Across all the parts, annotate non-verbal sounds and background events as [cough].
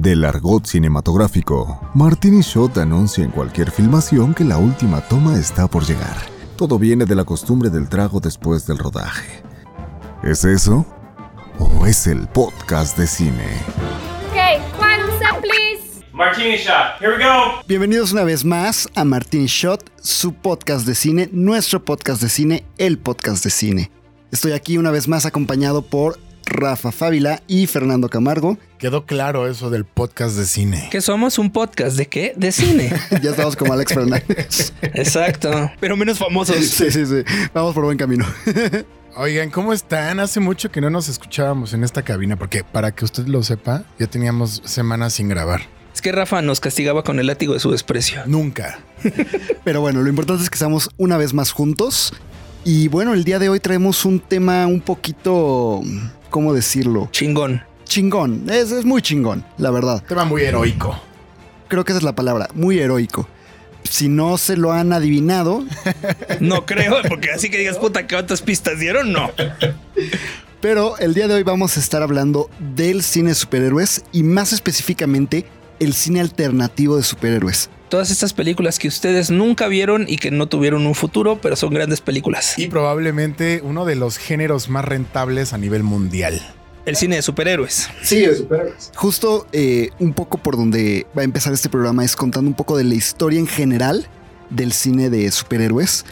Del argot cinematográfico, Martini Shot anuncia en cualquier filmación que la última toma está por llegar. Todo viene de la costumbre del trago después del rodaje. ¿Es eso? ¿O es el podcast de cine? Okay, final set, please. Martini shot. Here we go. Bienvenidos una vez más a Martin Shot, su podcast de cine, nuestro podcast de cine, el podcast de cine. Estoy aquí una vez más acompañado por Rafa Fávila y Fernando Camargo. Quedó claro eso del podcast de cine. Que somos un podcast de qué? De cine. [laughs] ya estamos como Alex Fernández. Exacto. Pero menos famosos. Sí, sí, sí. Vamos por buen camino. Oigan, ¿cómo están? Hace mucho que no nos escuchábamos en esta cabina, porque para que usted lo sepa, ya teníamos semanas sin grabar. Es que Rafa nos castigaba con el látigo de su desprecio. Nunca. [laughs] Pero bueno, lo importante es que estamos una vez más juntos. Y bueno, el día de hoy traemos un tema un poquito... ¿Cómo decirlo? Chingón. Chingón. Es, es muy chingón, la verdad. Tema muy heroico. Creo que esa es la palabra. Muy heroico. Si no se lo han adivinado, [laughs] No creo, porque así que digas, puta, ¿cuántas pistas dieron? No. Pero el día de hoy vamos a estar hablando del cine de superhéroes y más específicamente el cine alternativo de superhéroes. Todas estas películas que ustedes nunca vieron y que no tuvieron un futuro, pero son grandes películas. Y probablemente uno de los géneros más rentables a nivel mundial. El cine de superhéroes. Sí, de superhéroes. Justo eh, un poco por donde va a empezar este programa es contando un poco de la historia en general del cine de superhéroes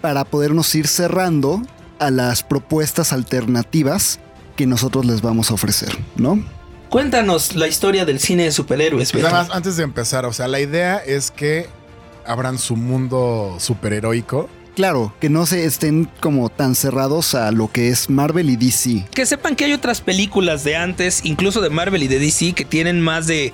para podernos ir cerrando a las propuestas alternativas que nosotros les vamos a ofrecer, ¿no? Cuéntanos la historia del cine de superhéroes. Beto. Nada más, antes de empezar, o sea, la idea es que abran su mundo superheroico. Claro, que no se estén como tan cerrados a lo que es Marvel y DC. Que sepan que hay otras películas de antes, incluso de Marvel y de DC, que tienen más de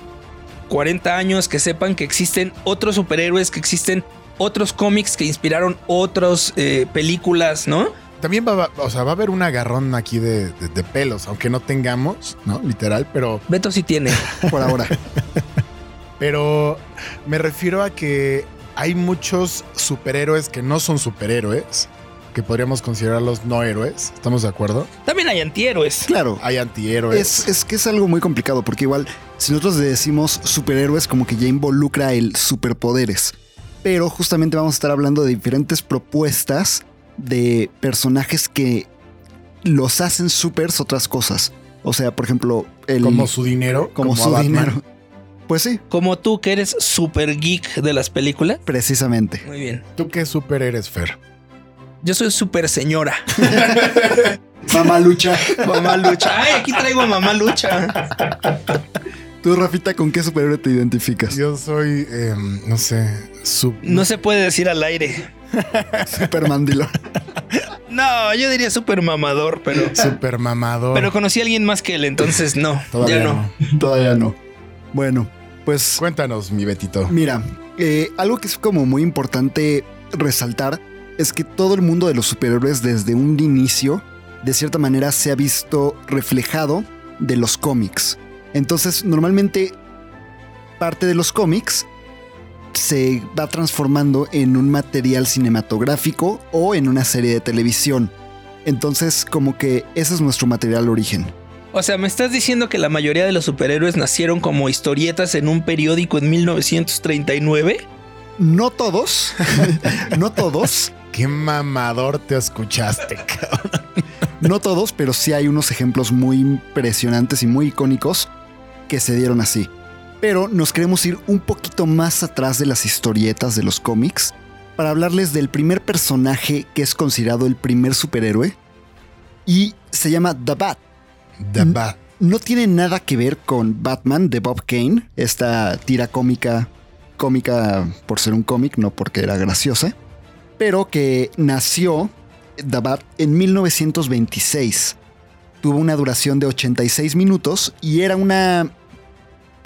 40 años, que sepan que existen otros superhéroes, que existen otros cómics que inspiraron otras eh, películas, ¿no? También va, o sea, va a haber un agarrón aquí de, de- de pelos, aunque no tengamos, ¿no? Literal, pero, Beto sí tiene. Por ahora. [laughs] pero me refiero a que hay muchos superhéroes que no son superhéroes, que podríamos considerarlos no héroes. ¿Estamos de acuerdo? También hay antihéroes. Claro. Hay antihéroes. Es, es que es algo muy complicado porque igual si nosotros decimos superhéroes como que ya involucra el superpoderes. Pero justamente vamos a estar hablando de diferentes propuestas de personajes que los hacen supers otras cosas. O sea, por ejemplo, el como su dinero. como su Batman. dinero. Pues sí, Como tú que eres super geek de las películas. precisamente. Muy bien. ¿Tú qué super eres, Fer? Yo soy super señora. [laughs] Mamá lucha. Mamá lucha. Ay, aquí traigo a mamá lucha. Tú, Rafita, ¿con qué superhéroe te identificas? Yo soy, em, no sé, sub... No se puede decir al aire. [laughs] Super mandilón. No, yo diría super mamador, pero. super mamador. Pero conocí a alguien más que él, entonces no. Todavía ya no. no. Todavía no. Bueno, pues Cuéntanos, mi Betito. Mira, eh, algo que es como muy importante resaltar es que todo el mundo de los superhéroes desde un inicio, de cierta manera, se ha visto reflejado de los cómics. Entonces, normalmente, parte de los cómics se va transformando en un material cinematográfico o en una serie de televisión. Entonces, como que ese es nuestro material origen. O sea, ¿me estás diciendo que la mayoría de los superhéroes nacieron como historietas en un periódico en 1939? No todos, [laughs] no todos, Qué mamador te escuchaste, cabrón. No todos, pero sí hay unos ejemplos muy impresionantes y muy icónicos que se dieron así. Pero nos queremos ir un poquito más atrás de las historietas de los cómics para hablarles del primer personaje que es considerado el primer superhéroe y se llama The Bat. The. Bat. No tiene nada que ver con Batman de Bob Kane, esta tira cómica, cómica por ser un cómic, no porque era graciosa, pero que nació The Bat en 1926. Tuvo una duración de 86 minutos y era una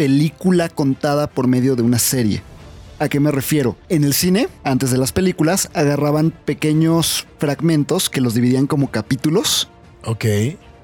película contada por medio de una serie. ¿A qué me refiero? En el cine, antes de las películas, agarraban pequeños fragmentos que los dividían como capítulos Ok.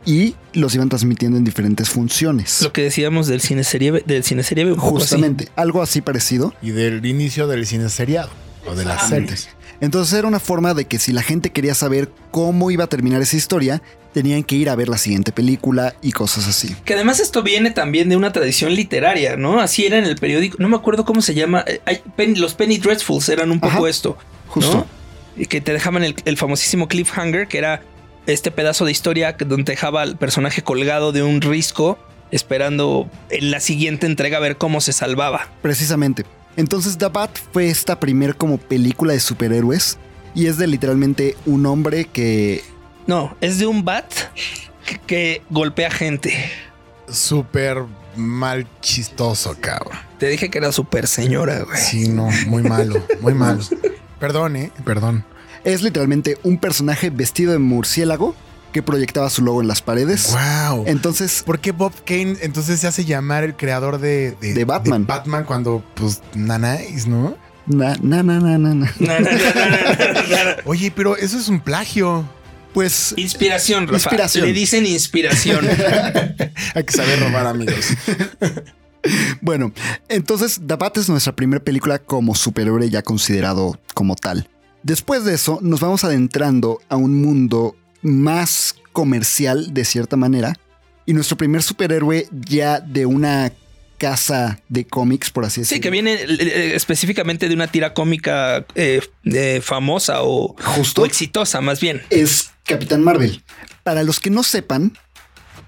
y los iban transmitiendo en diferentes funciones. Lo que decíamos del cine serie B- del cine serie B, un poco así. Justamente, algo así parecido. Y del inicio del cine seriado. O de las series. Entonces era una forma de que si la gente quería saber cómo iba a terminar esa historia, tenían que ir a ver la siguiente película y cosas así. Que además esto viene también de una tradición literaria, ¿no? Así era en el periódico. No me acuerdo cómo se llama. eh, hay- los Penny Dreadfuls eran un poco Ajá, esto. justo. ¿no? Y que te dejaban el, el famosísimo cliffhanger, que era este pedazo de historia que- donde dejaba al personaje colgado de un risco, esperando en la siguiente entrega a ver cómo se salvaba. Precisamente. Entonces The Bat fue esta primer como película de superhéroes y es de literalmente un hombre que No, es de un bat que, que golpea gente. Súper mal chistoso, cabrón. Te dije que era súper señora, güey. Sí, no, muy malo, muy malo. Perdón, eh, perdón. es literalmente un personaje vestido de murciélago que proyectaba su logo en las paredes. Wow. Entonces, ¿Por qué Bob Kane entonces se hace llamar el creador de, De Batman. Batman cuando, pues, nanáis, ¿no? na, na, na, na, na. Oye, pero eso es un plagio. Pues Inspiración, Rafa. Inspiración. Le dicen inspiración. [laughs] Hay que saber robar, amigos. bueno, entonces The Bat es nuestra primera película como superhéroe ya considerado como tal. Después de eso, nos vamos adentrando a un mundo más comercial de cierta manera. Y nuestro primer superhéroe ya de una casa de cómics, por así decirlo. Sí, que viene eh, específicamente de una tira cómica eh, eh, famosa o, Justo. o exitosa, más bien. es Capitán Marvel. Para los que no sepan,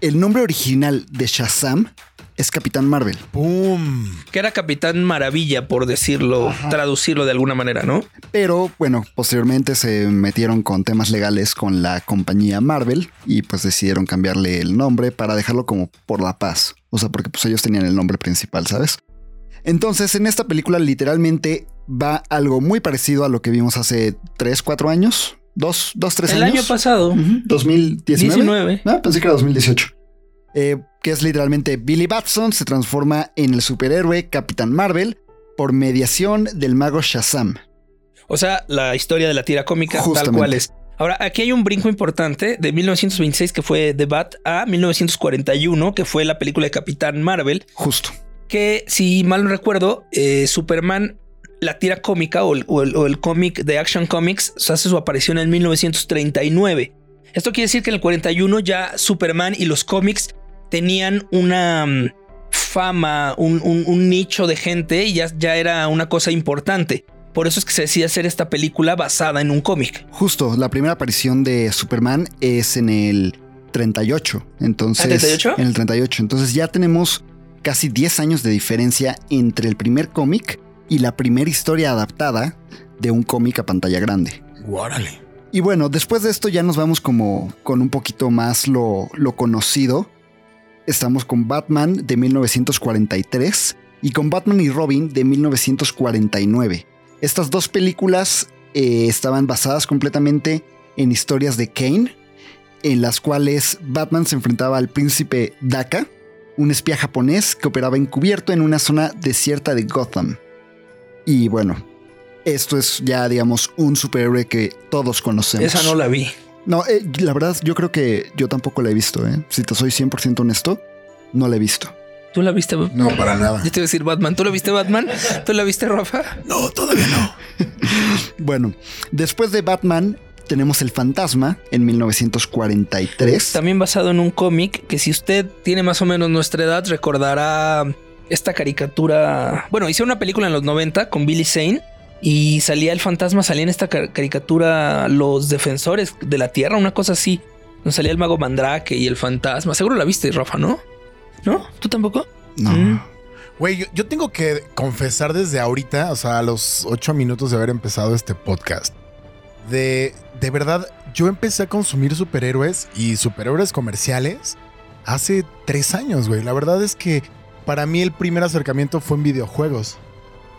el nombre original de Shazam es Capitán Marvel. ¡Pum! Que era Capitán Maravilla, por decirlo, traducirlo de alguna manera, ¿no? Pero bueno, posteriormente se metieron con temas legales con la compañía Marvel y pues decidieron cambiarle el nombre para dejarlo como por la paz. O sea, porque pues ellos tenían el nombre principal, ¿sabes? Entonces, en esta película literalmente va algo muy parecido a lo que vimos hace 3, 4 años. Dos, dos, tres El años. año pasado. Ujú, 2019. 19. Ah, pensé que era 2018. Eh, que es literalmente Billy Batson se transforma en el superhéroe Capitán Marvel por mediación del mago Shazam. O sea, la historia de la tira cómica tal cual es. Ahora, aquí hay un brinco importante de 1926 que fue The Bat a 1941 que fue la película de Capitán Marvel Justo. que si mal no recuerdo, eh, Superman, la tira cómica o el, o el- o el cómic de Action Comics hace su aparición en 1939. Esto quiere decir que en el 41 ya Superman y los cómics tenían una mm, fama, un, un- un nicho de gente y ya, ya era una cosa importante. Por eso es que se decide hacer esta película basada en un cómic. Justo, la primera aparición de Superman es en el 38. Entonces, ¿Ah, 38? En el 38. Entonces ya tenemos casi 10 años de diferencia entre el primer cómic y la primera historia adaptada de un cómic a pantalla grande. Guárale. Y bueno, después de esto ya nos vamos como con un poquito más lo, lo conocido. Estamos con Batman de 1943 y con Batman y Robin de 1949. Estas dos películas eh, estaban basadas completamente en historias de Kane, en las cuales Batman se enfrentaba al príncipe Daka, un espía japonés que operaba encubierto en una zona desierta de Gotham. Y bueno, esto es ya, digamos, un superhéroe que todos conocemos. Esa no la vi. No, eh, la verdad, yo creo que yo tampoco la he visto, ¿eh? Si te soy 100% honesto, no la he visto. ¿Tú la viste? Yo No, para nada. te iba a decir Batman. ¿Tú la viste Batman? ¿Tú la viste Rafa? No, todavía no. [laughs] Bueno, después de Batman, tenemos El Fantasma en 1943. También basado en un cómic que si usted tiene más o menos nuestra edad recordará esta caricatura. Bueno, hice una película en los 90 con Billy Zane y salía el fantasma, salía en esta ca- caricatura los defensores de la tierra, una cosa así. Donde salía el mago Mandrake y el fantasma. Seguro la viste, Rafa, ¿no? ¿No? ¿Tú tampoco? No. Mm. Güey, yo, yo tengo que confesar desde ahorita, o sea, a los ocho minutos de haber empezado este podcast, de, de verdad, yo empecé a consumir superhéroes y superhéroes comerciales hace tres años, güey. La verdad es que para mí el primer acercamiento fue en videojuegos,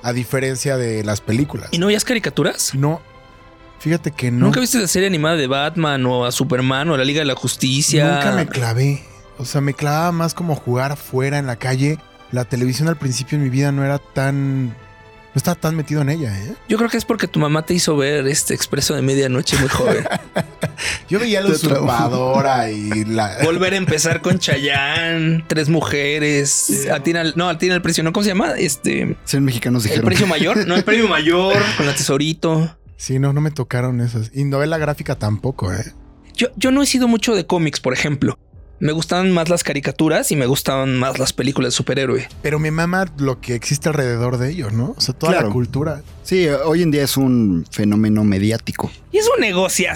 a diferencia de las películas. ¿Y no veías caricaturas? No, fíjate que no. ¿Nunca viste la serie animada de Batman o a Superman o a la Liga de la Justicia? Nunca me clavé. O sea, me clavaba más como jugar afuera en la calle. La televisión al principio en mi vida no era tan. No estaba tan metido en ella, ¿eh? Yo creo que es porque tu mamá te hizo ver este expreso de medianoche muy joven. [laughs] Yo veía la usurpadora y la. [laughs] Volver a empezar con Chayanne, tres mujeres, Atina, no, Atina el precio, ¿no? ¿Cómo se llama? Este, Ser mexicanos el dijeron. precio mayor, no, el premio mayor [laughs] con la tesorito. Sí, no, no me tocaron esas. Y novela gráfica tampoco, ¿eh? Yo, yo no he sido mucho de cómics, por ejemplo. Me gustaban más las caricaturas y me gustaban más las películas de superhéroe. Pero me mama lo que existe alrededor de ellos, ¿no? O sea, toda Claro. la cultura. Sí, hoy en día es un fenómeno mediático. Y es un negocio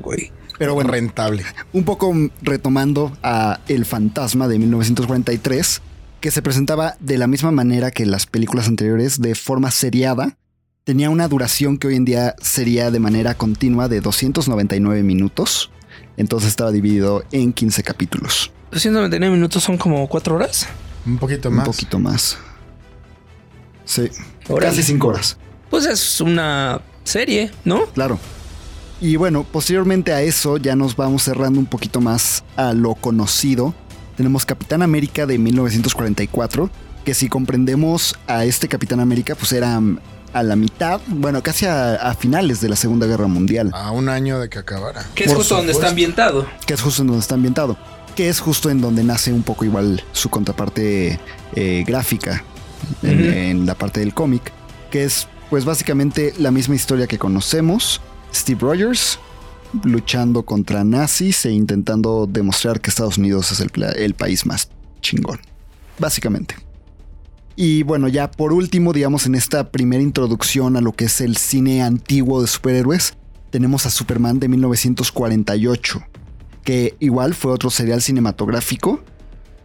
güey. Pero bueno, rentable. un poco retomando a El Fantasma de 1943, que se presentaba de la misma manera que las películas anteriores, de forma seriada. Tenía una duración que hoy en día sería de manera continua de 299 minutos. Entonces estaba dividido en 15 capítulos. 299 minutos son como cuatro horas. Un poquito más. Un poquito más. Sí, Órale. casi 5 horas. Pues es una serie, ¿no? Claro. Y bueno, posteriormente a eso ya nos vamos cerrando un poquito más a lo conocido. Tenemos Capitán América de 1944, que si comprendemos a este Capitán América, pues era mm, a la mitad, bueno, casi a, a finales de la Segunda Guerra Mundial, A un año de que acabara. Que es Por justo donde está ambientado. que es justo en donde está ambientado, que es justo en donde nace un poco igual su contraparte eh, gráfica en, la parte del cómic, que es pues básicamente la misma historia que conocemos, Steve Rogers luchando contra nazis e intentando demostrar que Estados Unidos es el país más chingón, básicamente. Y bueno, ya por último, digamos, en esta primera introducción a lo que es el cine antiguo de superhéroes, tenemos a Superman de 1948, que igual fue otro serial cinematográfico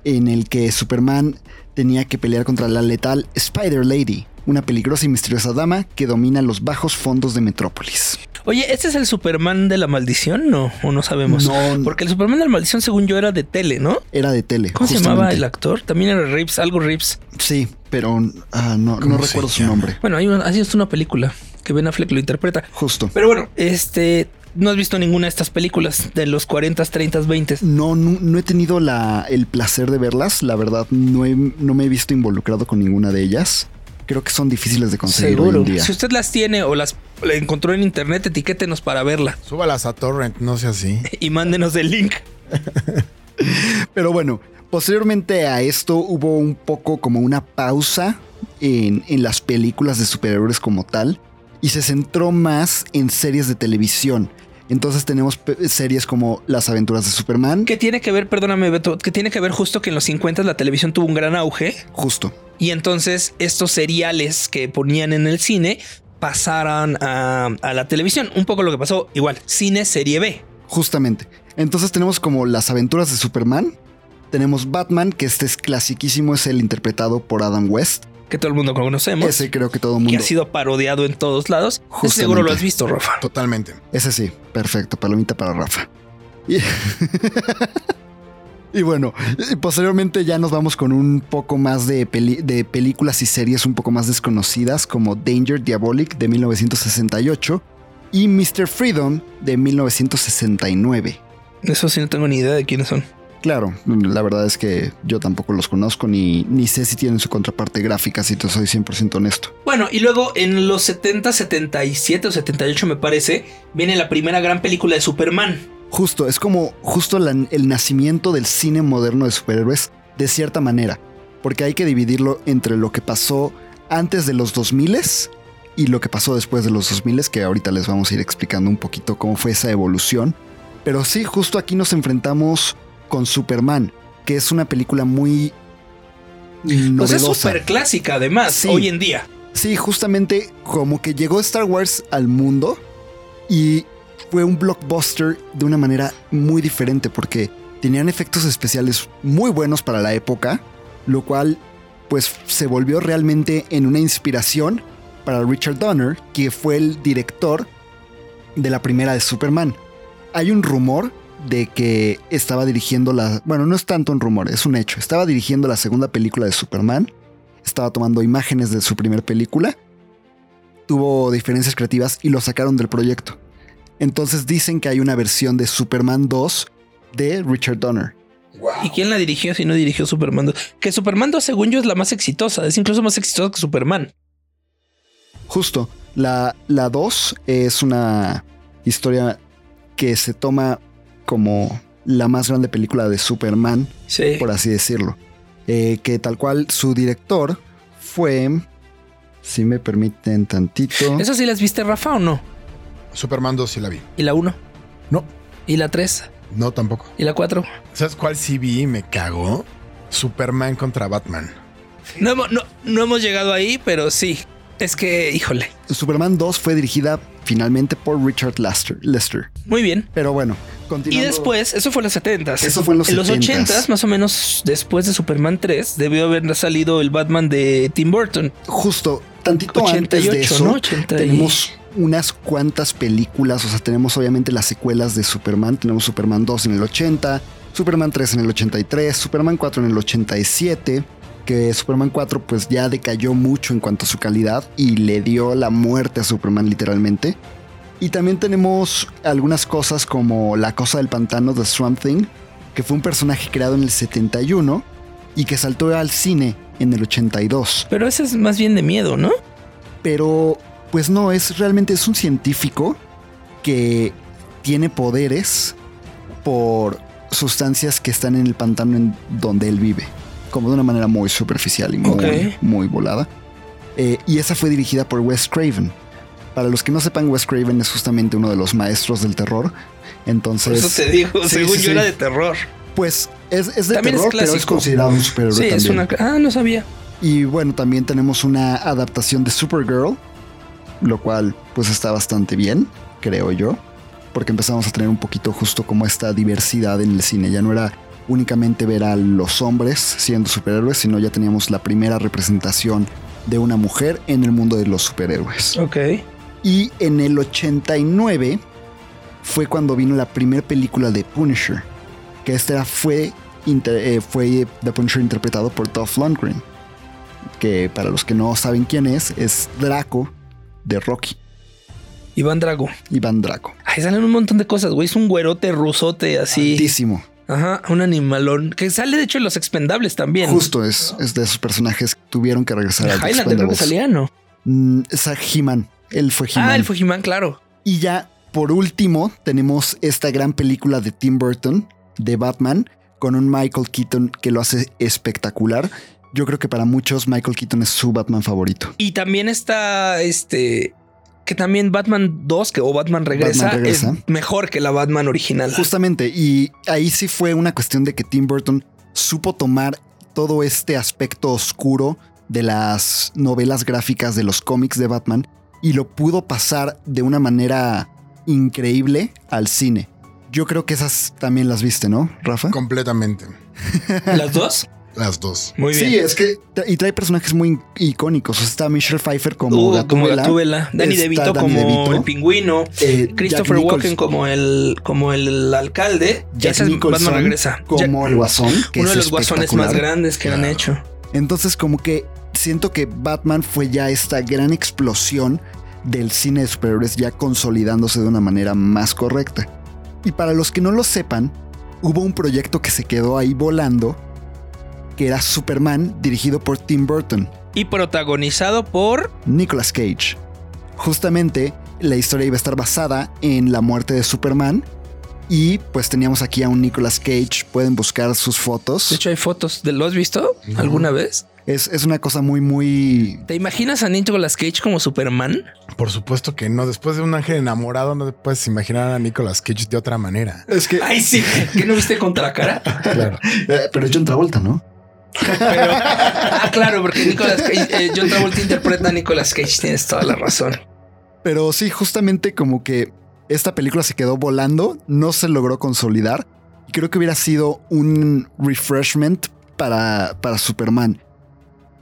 en el que Superman tenía que pelear contra la letal Spider Lady, una peligrosa y misteriosa dama que domina los bajos fondos de Metrópolis. Oye, ¿este es el Superman de la maldición? No, o no sabemos. No. Porque el Superman de la maldición, según yo, era de tele, ¿no? Era de tele. ¿Cómo se llamaba el actor? También era Rips, algo Rips. Sí, pero ah, no, ¿Cómo no se recuerdo su nombre. Bueno, hay una, así es una película que Ben Affleck lo interpreta. Justo. Pero bueno, este, no has visto ninguna de estas películas de los 40, 30, 20. No, no, no he tenido la, el placer de verlas. La verdad, no, he- no me he visto involucrado con ninguna de ellas. Creo que son difíciles de conseguir hoy Seguro. en día. Si usted las tiene o las la encontró en internet, etiquétenos para verla Súbalas a Torrent, no sea así. [laughs] y mándenos el link. [laughs] Pero bueno, posteriormente a esto hubo un poco como una pausa en, en las películas de superhéroes como tal y se centró más en series de televisión. Entonces tenemos series como Las aventuras de Superman, Que tiene que ver, perdóname, Beto, que tiene que ver justo que en los 50 la televisión tuvo un gran auge justo. y entonces estos seriales que ponían en el cine pasaran a, a la televisión. Un poco lo que pasó, igual, cine serie B. Justamente. Entonces tenemos como Las aventuras de Superman, tenemos Batman, que este es clasiquísimo, es el interpretado por Adam West. Que todo el mundo conocemos. Ese creo que todo el que mundo. ha sido parodiado en todos lados. Justamente. seguro lo has visto, Rafa. Totalmente. Ese sí, perfecto, palomita para Rafa. Y, [laughs] y bueno, posteriormente ya nos vamos con un poco más de, peli- de películas y series un poco más desconocidas como Danger Diabolic de 1968 y Mr. Freedom de 1969. Eso sí no tengo ni idea de quiénes son. Claro, la verdad es que yo tampoco los conozco ni, ni sé si tienen su contraparte gráfica, si te soy 100% honesto. Bueno, y luego en los 70, 77 o 78 me parece, viene la primera gran película de Superman. Justo, es como justo la- el nacimiento del cine moderno de superhéroes, de cierta manera, porque hay que dividirlo entre lo que pasó antes de los 2000 y lo que pasó después de los 2000, que ahorita les vamos a ir explicando un poquito cómo fue esa evolución. Pero sí, justo aquí nos enfrentamos con Superman, que es una película muy Pues es novedosa. súper clásica además, Sí. hoy en día. Sí, justamente como que llegó Star Wars al mundo y fue un blockbuster de una manera muy diferente porque tenían efectos especiales muy buenos para la época, lo cual pues se volvió realmente en una inspiración para Richard Donner, que fue el director de la primera de Superman. Hay un rumor de que estaba dirigiendo la... Bueno, no es tanto un rumor, es un hecho. Estaba dirigiendo la segunda película de Superman estaba tomando imágenes de su primer película, tuvo diferencias creativas y lo sacaron del proyecto. Entonces dicen que hay una versión de Superman 2 de Richard Donner. ¿Y quién la dirigió si no dirigió Superman 2? Que Superman 2, según yo, es la más exitosa. Es incluso más exitosa que Superman. Justo, la, la 2 es una historia que se toma como la más grande película de Superman, Sí. por así decirlo. Eh, que tal cual su director fue, si me permiten tantito, ¿Eso sí las viste, Rafa, o no? Superman 2 sí la vi. ¿Y la 1? No, ¿Y la 3? no tampoco. ¿Y la 4? ¿Sabes cuál sí vi y me cagó? Superman contra Batman. No, hemos- no, no hemos llegado ahí, pero sí. Es que, híjole. Superman 2 fue dirigida finalmente por Richard Lester. Lester. Muy bien. Pero bueno, Y después, eso fue en los 70 Eso fue en los 70s. 80s, más o menos después de Superman 3, debió haber salido el Batman de Tim Burton. Justo, tantito antes de 88, eso, ¿no? 80 y- tenemos unas cuantas películas. O sea, tenemos obviamente las secuelas de Superman. Tenemos Superman 2 en el 80, Superman 3 en el 83, Superman 4 en el 87. Que Superman 4 pues ya decayó mucho en cuanto a su calidad y le dio la muerte a Superman literalmente. Y también tenemos algunas cosas como La Cosa del Pantano de Swamp Thing, que fue un personaje creado en el 71 y que saltó al cine en el 82 Pero ese es más bien de miedo, ¿no? pero pues no, es realmente es un científico que tiene poderes por sustancias que están en el pantano en donde él vive, como de una manera muy superficial y muy, muy volada. Eh, y esa fue dirigida por Wes Craven. Para los que no sepan, Wes Craven es justamente uno de los maestros del terror. Entonces, eso te digo, sí, según sí, yo era de terror. pues es, es de También es terror, pero es considerado un superhéroe Sí, es también. una... Ah, no sabía. Y bueno, también tenemos una adaptación de Supergirl, lo cual pues está bastante bien, creo yo, porque empezamos a tener un poquito justo como esta diversidad en el cine. Ya no era únicamente ver a los hombres siendo superhéroes, sino ya teníamos la primera representación de una mujer en el mundo de los superhéroes. Ok. Y en el 89 fue cuando vino la primera película de Punisher, que esta fue, eh, fue The Punisher interpretado por Dolph Lundgren, que para los que no saben quién es, es Draco de Rocky, Iván Drago. Iván Draco. Ay, salen un montón de cosas, güey. Es un güerote rusote así. Altísimo. Ajá, un animalón. Que sale de hecho en los expendables también. Justo es, es de esos personajes que tuvieron que regresar a Highlander creo que salía, ¿no? Mm, es a He-Man. Él fue He-Man. Ah, el Fujimán, claro. Y ya, por último, tenemos esta gran película de Tim Burton, de Batman, con un Michael Keaton que lo hace espectacular. Yo creo que para muchos Michael Keaton es su Batman favorito. Y también está este. Que también Batman 2 que, o Batman regresa, Batman regresa. es mejor que la Batman original. Justamente, y ahí sí fue una cuestión de que Tim Burton supo tomar todo este aspecto oscuro de las novelas gráficas de los cómics de Batman y lo pudo pasar de una manera increíble al cine. Yo creo que esas también las viste, ¿no, Rafa? Completamente. [laughs] Las dos. Las dos. Muy bien. Sí, es que y trae personajes muy icónicos. Está Michelle Pfeiffer como Uh, como Gatúbela, Gatúbela. Danny DeVito Danny como DeVito, el pingüino. eh, Christopher Walken como el, como el alcalde. Jack Nicholson Batman regresa. como Jack- el Guasón, que uno es de los guasones más grandes que han hecho. Entonces, como que siento que Batman fue ya esta gran explosión del cine de superhéroes ya consolidándose de una manera más correcta. Y para los que no lo sepan, hubo un proyecto que se quedó ahí volando, que era Superman, dirigido por Tim Burton. Y protagonizado por. Nicolas Cage. Justamente la historia iba a estar basada en la muerte de Superman. Y pues teníamos aquí a un Nicolas Cage. Pueden buscar sus fotos. De hecho, hay fotos. ¿De ¿Lo has visto alguna vez? Es, es una cosa muy, muy... ¿Te imaginas a Nicolas Cage como Superman? Por supuesto que no. Después de un ángel enamorado, no te puedes imaginar a Nicolas Cage de otra manera. Es que... Ay, sí. ¿Qué no viste contra la cara? Claro. Eh, pero John Travolta, ¿no? Pero, ah, claro, porque Nicolas Cage, eh, John Travolta interpreta a Nicolas Cage. Tienes toda la razón. Pero sí, justamente como que esta película se quedó volando, no se logró consolidar. Y creo que hubiera sido un refreshment para, para Superman.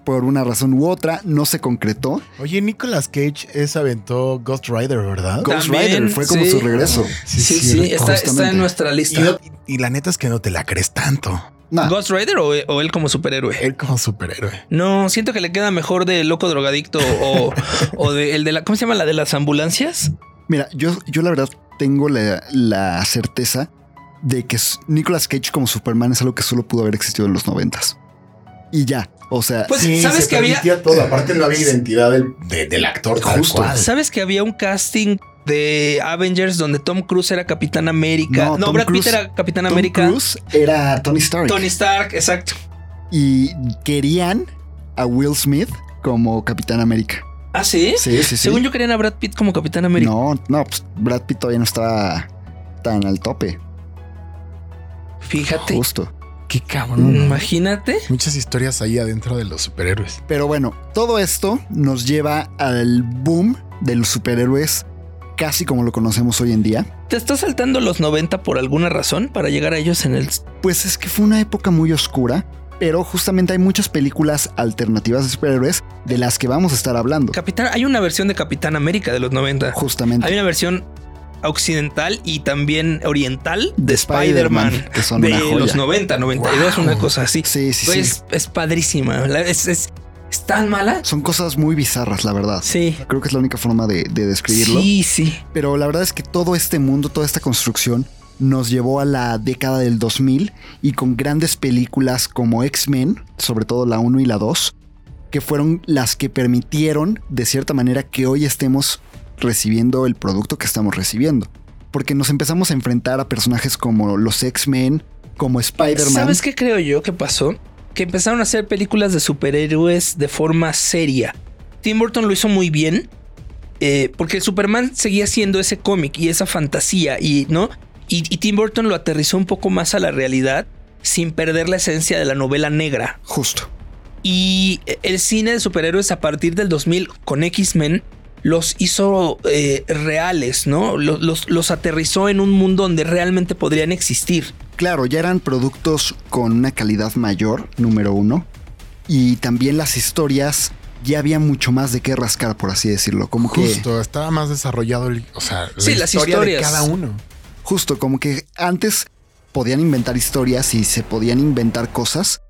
Por una razón u otra, no se concretó. Oye, Nicolas Cage es aventó Ghost Rider, ¿verdad? Ghost También, Rider fue como sí. su regreso. Sí, sí, está, en nuestra Y, lista. y la neta es que no te la crees tanto. Nah, ¿Ghost Rider o, o él como superhéroe? Él como superhéroe. No, siento que le queda mejor de loco drogadicto o, [laughs] o de el de la. ¿Cómo se llama la de las ambulancias? Mira, yo, yo la verdad tengo la, la certeza de que Nicolas Cage como Superman es algo que solo pudo haber existido en los noventas. Y ya, o sea, Pues, ¿sabes que había? todo. Aparte no había identidad del, de- del actor Justo. cual. ¿Sabes que había un casting de Avengers donde Tom Cruise era Capitán América? No, No, Tom Brad Pitt era Capitán Tom América. Cruise era Tony Stark. Tony Stark, exacto. Y querían a Will Smith como Capitán América. Ah, sí. Sí, sí, sí. Según yo querían a Brad Pitt como Capitán América. No, no, pues Brad Pitt todavía no estaba tan al tope. Fíjate. Justo. Qué cabrón. ¿no? Imagínate. Muchas historias ahí adentro de los superhéroes. Pero bueno, todo esto nos lleva al boom de los superhéroes casi como lo conocemos hoy en día. ¿Te estás saltando los 90 por alguna razón para llegar a ellos en el... Pues es que fue una época muy oscura, pero justamente hay muchas películas alternativas de superhéroes de las que vamos a estar hablando. Capitán, hay una versión de Capitán América de los 90. Justamente. Hay una versión occidental y también oriental de, De Spider-Man, son de joya. los 90, 92, Wow. una cosa así. Sí, sí, Pues, sí. Es padrísima. La- Es, es, es tan mala. Son cosas muy bizarras, la verdad. Sí. Creo que es la única forma de, de describirlo. Sí, sí. Pero la verdad es que todo este mundo, toda esta construcción nos llevó a la década del 2000 y con grandes películas como X-Men, sobre todo la 1 y la 2, que fueron las que permitieron de cierta manera que hoy estemos recibiendo el producto que estamos recibiendo. Porque nos empezamos a enfrentar a personajes como los X-Men, como Spider-Man. ¿Sabes qué creo yo que pasó? Que empezaron a hacer películas de superhéroes de forma seria. Tim Burton lo hizo muy bien. eh, porque Superman seguía siendo ese cómic y esa fantasía, y no. Y, y Tim Burton lo aterrizó un poco más a la realidad sin perder la esencia de la novela negra. Justo. Y el cine de superhéroes a partir del 2000 con X-Men los hizo eh, reales, ¿no? Los, los- los aterrizó en un mundo donde realmente podrían existir. Claro, ya eran productos con una calidad mayor, número uno. Y también las historias ya había mucho más de qué rascar, por así decirlo. Como que Justo, estaba más desarrollado el, o sea, la Sí, las historia de historias. cada uno. justo como que antes podían inventar historias y se podían inventar cosas,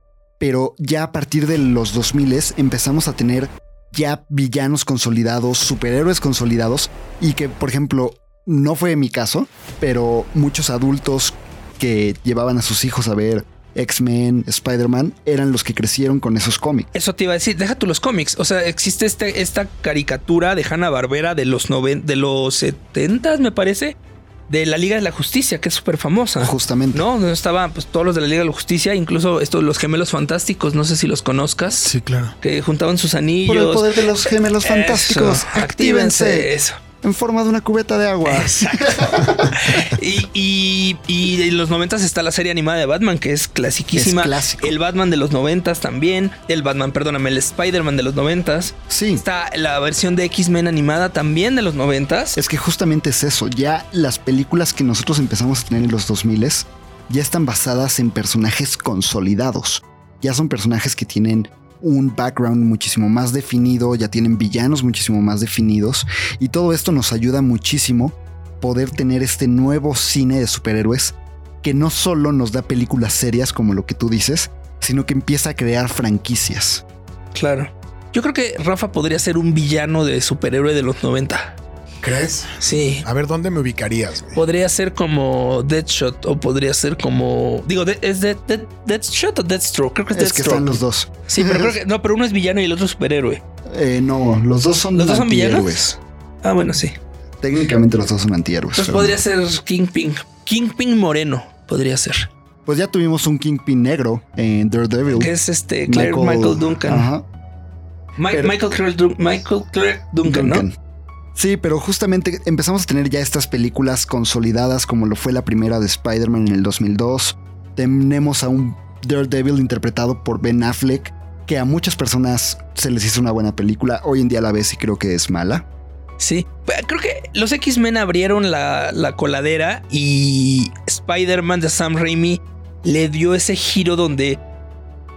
pero ya a partir de los 2000 empezamos a tener ya villanos consolidados, superhéroes consolidados y que, por ejemplo, no fue mi caso, pero muchos adultos que llevaban a sus hijos a ver X-Men, Spider-Man, eran los que crecieron con esos cómics. Eso te iba a decir, deja tú los cómics. O sea, existe este, esta caricatura de Hanna Barbera de los noven, de los 70 me parece, de la Liga de la Justicia, que es súper famosa. Justamente. No, no estaban pues todos los de la Liga de la Justicia, incluso estos los gemelos fantásticos, no sé si los conozcas, Sí, claro. que juntaban sus anillos. Por el poder de los gemelos Eso, fantásticos, actívense Eso. En forma de una cubeta de agua. Exacto. [laughs] y, y, y en los noventas está la serie animada de Batman, que es clasiquísima. Es clásico. El Batman de los noventas también. El Batman, perdóname, el Spider-Man de los noventas. Sí. Está la versión de X-Men animada también de los noventas. Es que justamente es eso. Ya las películas que nosotros empezamos a tener en los 2000 ya están basadas en personajes consolidados. Ya son personajes que tienen un background muchísimo más definido, ya tienen villanos muchísimo más definidos. Y todo esto nos ayuda muchísimo poder tener este nuevo cine de superhéroes que no solo nos da películas serias como lo que tú dices, sino que empieza a crear franquicias. Claro. Yo creo que Rafa podría ser un villano de superhéroe de los 90. ¿Crees? Sí. A ver, ¿dónde me ubicarías? güey? Podría ser como Deadshot o podría ser como. Digo, de- ¿es Dead, Dead, Deadshot o Deathstroke? Creo que es, Es que están los dos. Sí, pero creo que. [laughs] No, pero uno es villano y el otro es superhéroe. Eh, no, los dos son ¿Los dos son villanos? antihéroes. Ah, bueno, sí. Técnicamente los dos son antihéroes. Entonces pero- podría ser Kingpin. Kingpin moreno podría ser. Pues ya tuvimos un Kingpin negro en Daredevil. Que es este Claire Michael, Duncan. Ajá, pero- Michael, Clark Michael Clark Duncan, ¿no? Sí, pero justamente empezamos a tener ya estas películas consolidadas como lo fue la primera de Spider-Man en el 2002. Tenemos a un Daredevil interpretado por Ben Affleck, que a muchas personas se les hizo una buena película. Hoy en día la ves y creo que es mala. Sí. Pero Creo que los X-Men abrieron la, la coladera y Spider-Man de Sam Raimi le dio ese giro donde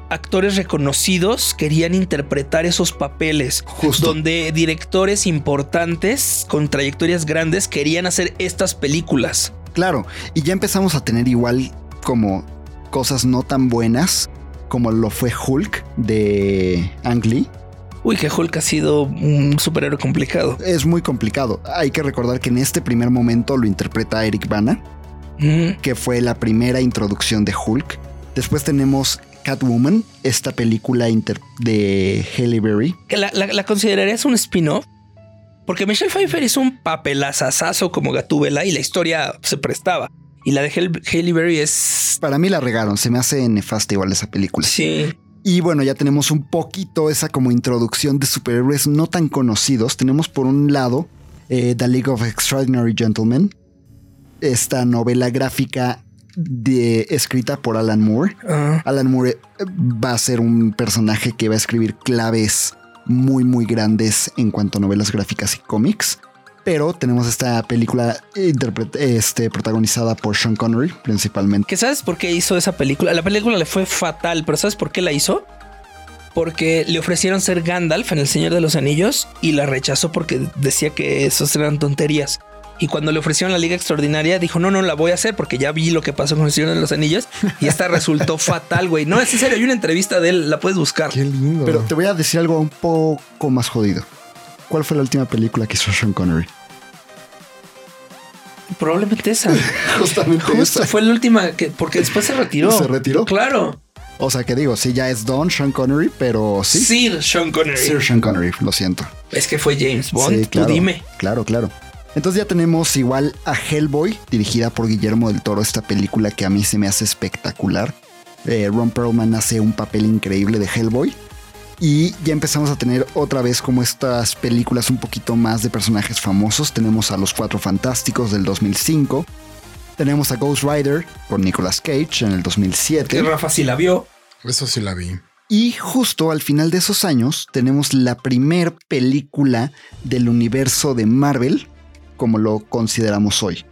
actores reconocidos querían interpretar esos papeles. Justo. Donde directores importantes con trayectorias grandes querían hacer estas películas. Claro, y ya empezamos a tener igual como cosas no tan buenas como lo fue Hulk de Ang Lee. Uy, que Hulk ha sido un superhéroe complicado. Es muy complicado. Hay que recordar que en este primer momento lo interpreta Eric Bana, Mm, que fue la primera introducción de Hulk. Después tenemos Catwoman, esta película inter- de Halle Berry. ¿La, la, la considerarías un spin-off? Porque Michelle Pfeiffer hizo un papelazazazo como Gatúbela y la historia se prestaba. Y la de Halle Berry es... Para mí la regaron, se me hace nefasta igual esa película. Sí. Y bueno, ya tenemos un poquito esa como introducción de superhéroes no tan conocidos. Tenemos por un lado eh, The League of Extraordinary Gentlemen, esta novela gráfica de, escrita por Alan Moore. Ah, Alan Moore eh, va a ser un personaje que va a escribir claves muy, muy grandes en cuanto a novelas gráficas y cómics. Pero tenemos esta película este, protagonizada por Sean Connery, principalmente. ¿Que sabes por qué hizo esa película? La película le fue fatal, pero ¿sabes por qué la hizo? Porque le ofrecieron ser Gandalf en El Señor de los Anillos y la rechazó porque decía que esos eran tonterías. Y cuando le ofrecieron la Liga Extraordinaria, dijo, no, no, la voy a hacer porque ya vi lo que pasó con El Señor de los Anillos y esta [laughs] resultó fatal, güey. No, es en serio, hay una entrevista de él, la puedes buscar. Qué lindo. Pero te voy a decir algo un poco más jodido. ¿Cuál fue la última película que hizo Sean Connery? Probablemente esa. [laughs] Justamente Justo esa. fue la última que, porque después se retiró. ¿Se retiró? Claro. O sea que digo, sí, ya es Don Sean Connery, pero sí. Sir Sean Connery. Sir Sean Connery, lo siento. Es que fue James Bond. Sí, claro, Tú dime. Claro, claro. Entonces ya tenemos igual a Hellboy, dirigida por Guillermo del Toro, esta película que a mí se me hace espectacular. Eh, Ron Perlman hace un papel increíble de Hellboy. Y ya empezamos a tener otra vez como estas películas un poquito más de personajes famosos. Tenemos a Los Cuatro Fantásticos del 2005. Tenemos a Ghost Rider con Nicolas Cage en el 2007. Que Rafa sí la vio. Eso sí la vi. Y justo al final de esos años tenemos la primer película del universo de Marvel, como lo consideramos hoy,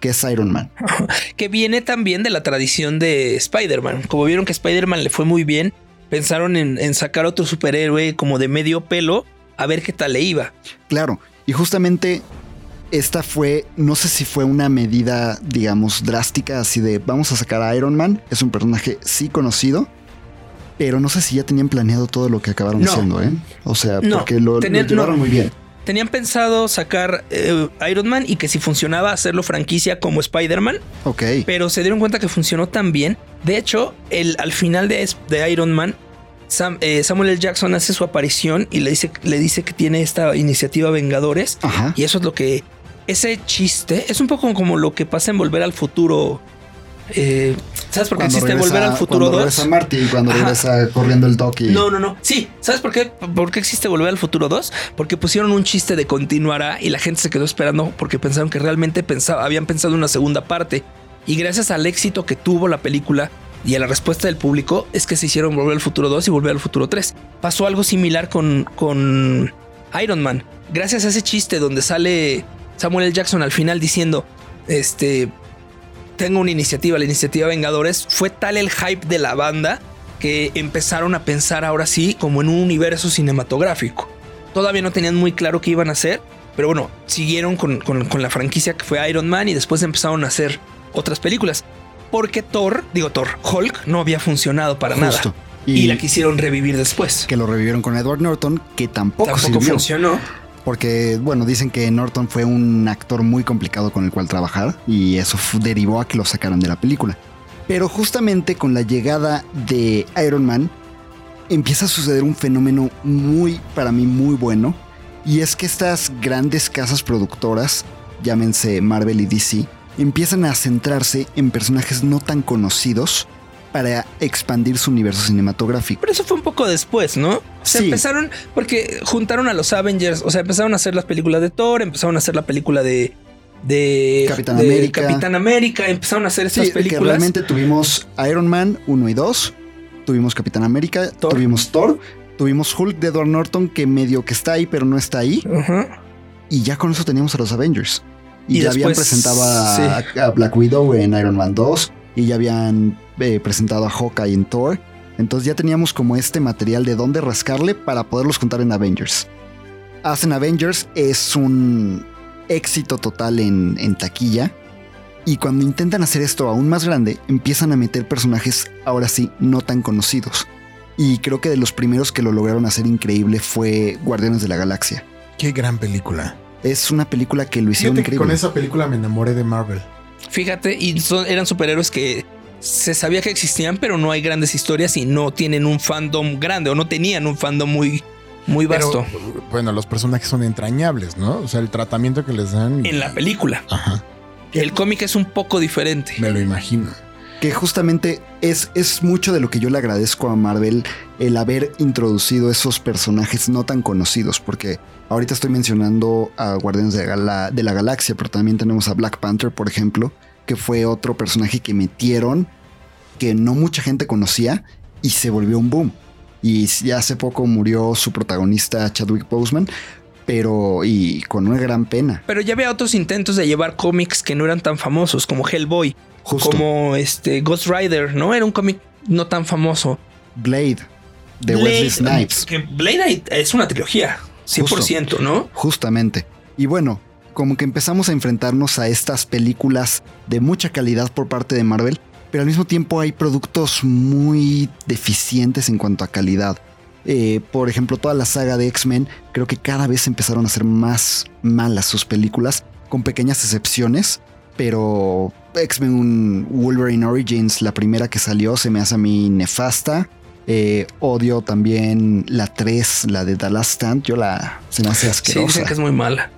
que es Iron Man. [laughs] que viene también de la tradición de Spider-Man. Como vieron que Spider-Man le fue muy bien, pensaron en, en sacar otro superhéroe como de medio pelo a ver qué tal le iba. Claro, y justamente esta fue, no sé si fue una medida, digamos, drástica, así de vamos a sacar a Iron Man, es un personaje sí conocido. Pero no sé si ya tenían planeado todo lo que acabaron No. haciendo, ¿eh? O sea, No, porque lo, llevaron no. muy bien. Tenían pensado sacar eh, Iron Man y que si funcionaba hacerlo franquicia como Spider-Man, Ok. pero se dieron cuenta que funcionó tan bien. De hecho, el, al final de, de Iron Man, Sam- eh, Samuel L. Jackson hace su aparición y le dice, le dice que tiene esta iniciativa Vengadores. Ajá. Y eso es lo que. Ese chiste es un poco como lo que pasa en Volver al Futuro. Eh, ¿Sabes por qué Cuando existe regresa- Volver al Futuro cuando 2? regresa Marty, cuando Ajá. regresa corriendo el. No, no, no. Sí, ¿sabes por qué? ¿Por qué existe Volver al Futuro 2? Porque pusieron un chiste de continuará y la gente se quedó esperando porque pensaron que realmente pensaba, habían pensado en una segunda parte. Y gracias al éxito que tuvo la película y a la respuesta del público es que se hicieron Volver al Futuro 2 y Volver al Futuro 3. Pasó algo similar con, con Iron Man. Gracias a ese chiste donde sale Samuel L. Jackson al final diciendo, este, tengo una iniciativa, la iniciativa Vengadores, fue tal el hype de la banda que empezaron a pensar ahora sí como en un universo cinematográfico. Todavía no tenían muy claro qué iban a hacer, pero bueno, siguieron con, con- con la franquicia que fue Iron Man y después empezaron a hacer otras películas. Porque Thor, digo Thor, Hulk no había funcionado para Justo. nada. Y, la quisieron revivir después. que lo revivieron con Edward Norton, que tampoco, Tampoco sirvió. funcionó. Porque, bueno, dicen que Norton fue un actor muy complicado con el cual trabajar y eso derivó a que lo sacaran de la película. Pero justamente con la llegada de Iron Man empieza a suceder un fenómeno muy, para mí, muy bueno. Y es que estas grandes casas productoras, llámense Marvel y DC, empiezan a centrarse en personajes no tan conocidos para expandir su universo cinematográfico. Pero eso fue un poco después, ¿no? Se Sí. empezaron porque juntaron a los Avengers, o sea, empezaron a hacer las películas de Thor, empezaron a hacer la película de de Capitán de América. Capitán América, empezaron a hacer estas Sí, que películas. realmente tuvimos Iron Man 1 y 2, tuvimos Capitán América, Thor. tuvimos Thor, tuvimos Hulk de Edward Norton que medio que está ahí pero no está ahí y ya con eso teníamos a los Avengers. Y, Y ya habían después, presentado a, a Black Widow en Iron Man 2 y ya habían eh, presentado a Hawkeye en Thor. Entonces ya teníamos como este material de dónde rascarle para poderlos contar en Avengers. Hacen Avengers es un éxito total en, en taquilla. Y cuando intentan hacer esto aún más grande, empiezan a meter personajes ahora sí no tan conocidos. Y creo que de los primeros que lo lograron hacer increíble fue Guardianes de la Galaxia. Qué gran película. Es una película que lo hicieron Fíjate que increíble. con esa película me enamoré de Marvel. Fíjate, y son- eran superhéroes que se sabía que existían, pero no hay grandes historias y no tienen un fandom grande o no tenían un fandom muy, muy vasto Pero, bueno, los personajes son entrañables, ¿no? O sea, el tratamiento que les dan. en la película. Ajá, El cómic es un poco diferente. me lo imagino. que justamente es, es mucho de lo que yo le agradezco a Marvel el haber introducido esos personajes no tan conocidos, porque ahorita estoy mencionando a Guardianes de, Gala- de la Galaxia, pero también tenemos a Black Panther, por ejemplo, que fue otro personaje que metieron que no mucha gente conocía y se volvió un boom. Y ya hace poco murió su protagonista Chadwick Boseman, pero y con una gran pena. Pero ya había otros intentos de llevar cómics que no eran tan famosos, como Hellboy, Justo como este Ghost Rider, ¿no? Era un cómic no tan famoso. Blade de Blade, Wesley Snipes. Que Blade es una trilogía, 100%, ¿no? Justamente. Y bueno, como que empezamos a enfrentarnos a estas películas de mucha calidad por parte de Marvel, pero al mismo tiempo hay productos muy deficientes en cuanto a calidad. Eh, por ejemplo, toda la saga de X-Men, creo que cada vez empezaron a ser más malas sus películas, con pequeñas excepciones, pero X-Men Wolverine Origins, la primera que salió, se me hace a mí nefasta. Eh, odio también la 3, la de The Last Stand. Yo la se me hace Sí, asquerosa. dicen que es muy mala.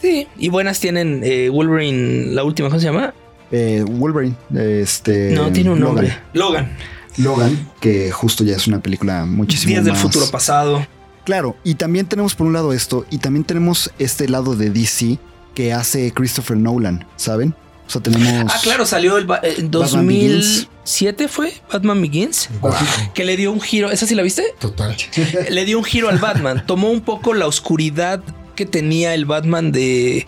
Sí, y buenas tienen eh, Wolverine, la última, ¿cómo se llama? Eh, Wolverine, este. no, tiene un Logan. nombre. Logan. Logan, que justo ya es una película muchísimo Días del más- futuro pasado. Claro, y también tenemos por un lado esto, y también tenemos este lado de DC que hace Christopher Nolan, ¿saben? O sea, tenemos. Ah, claro, salió el eh, en Batman Begins. 2007 fue Batman Begins, Guau, que le dio un giro, ¿esa sí la viste? total. [laughs] le dio un giro al Batman. Tomó un poco la oscuridad que tenía el Batman de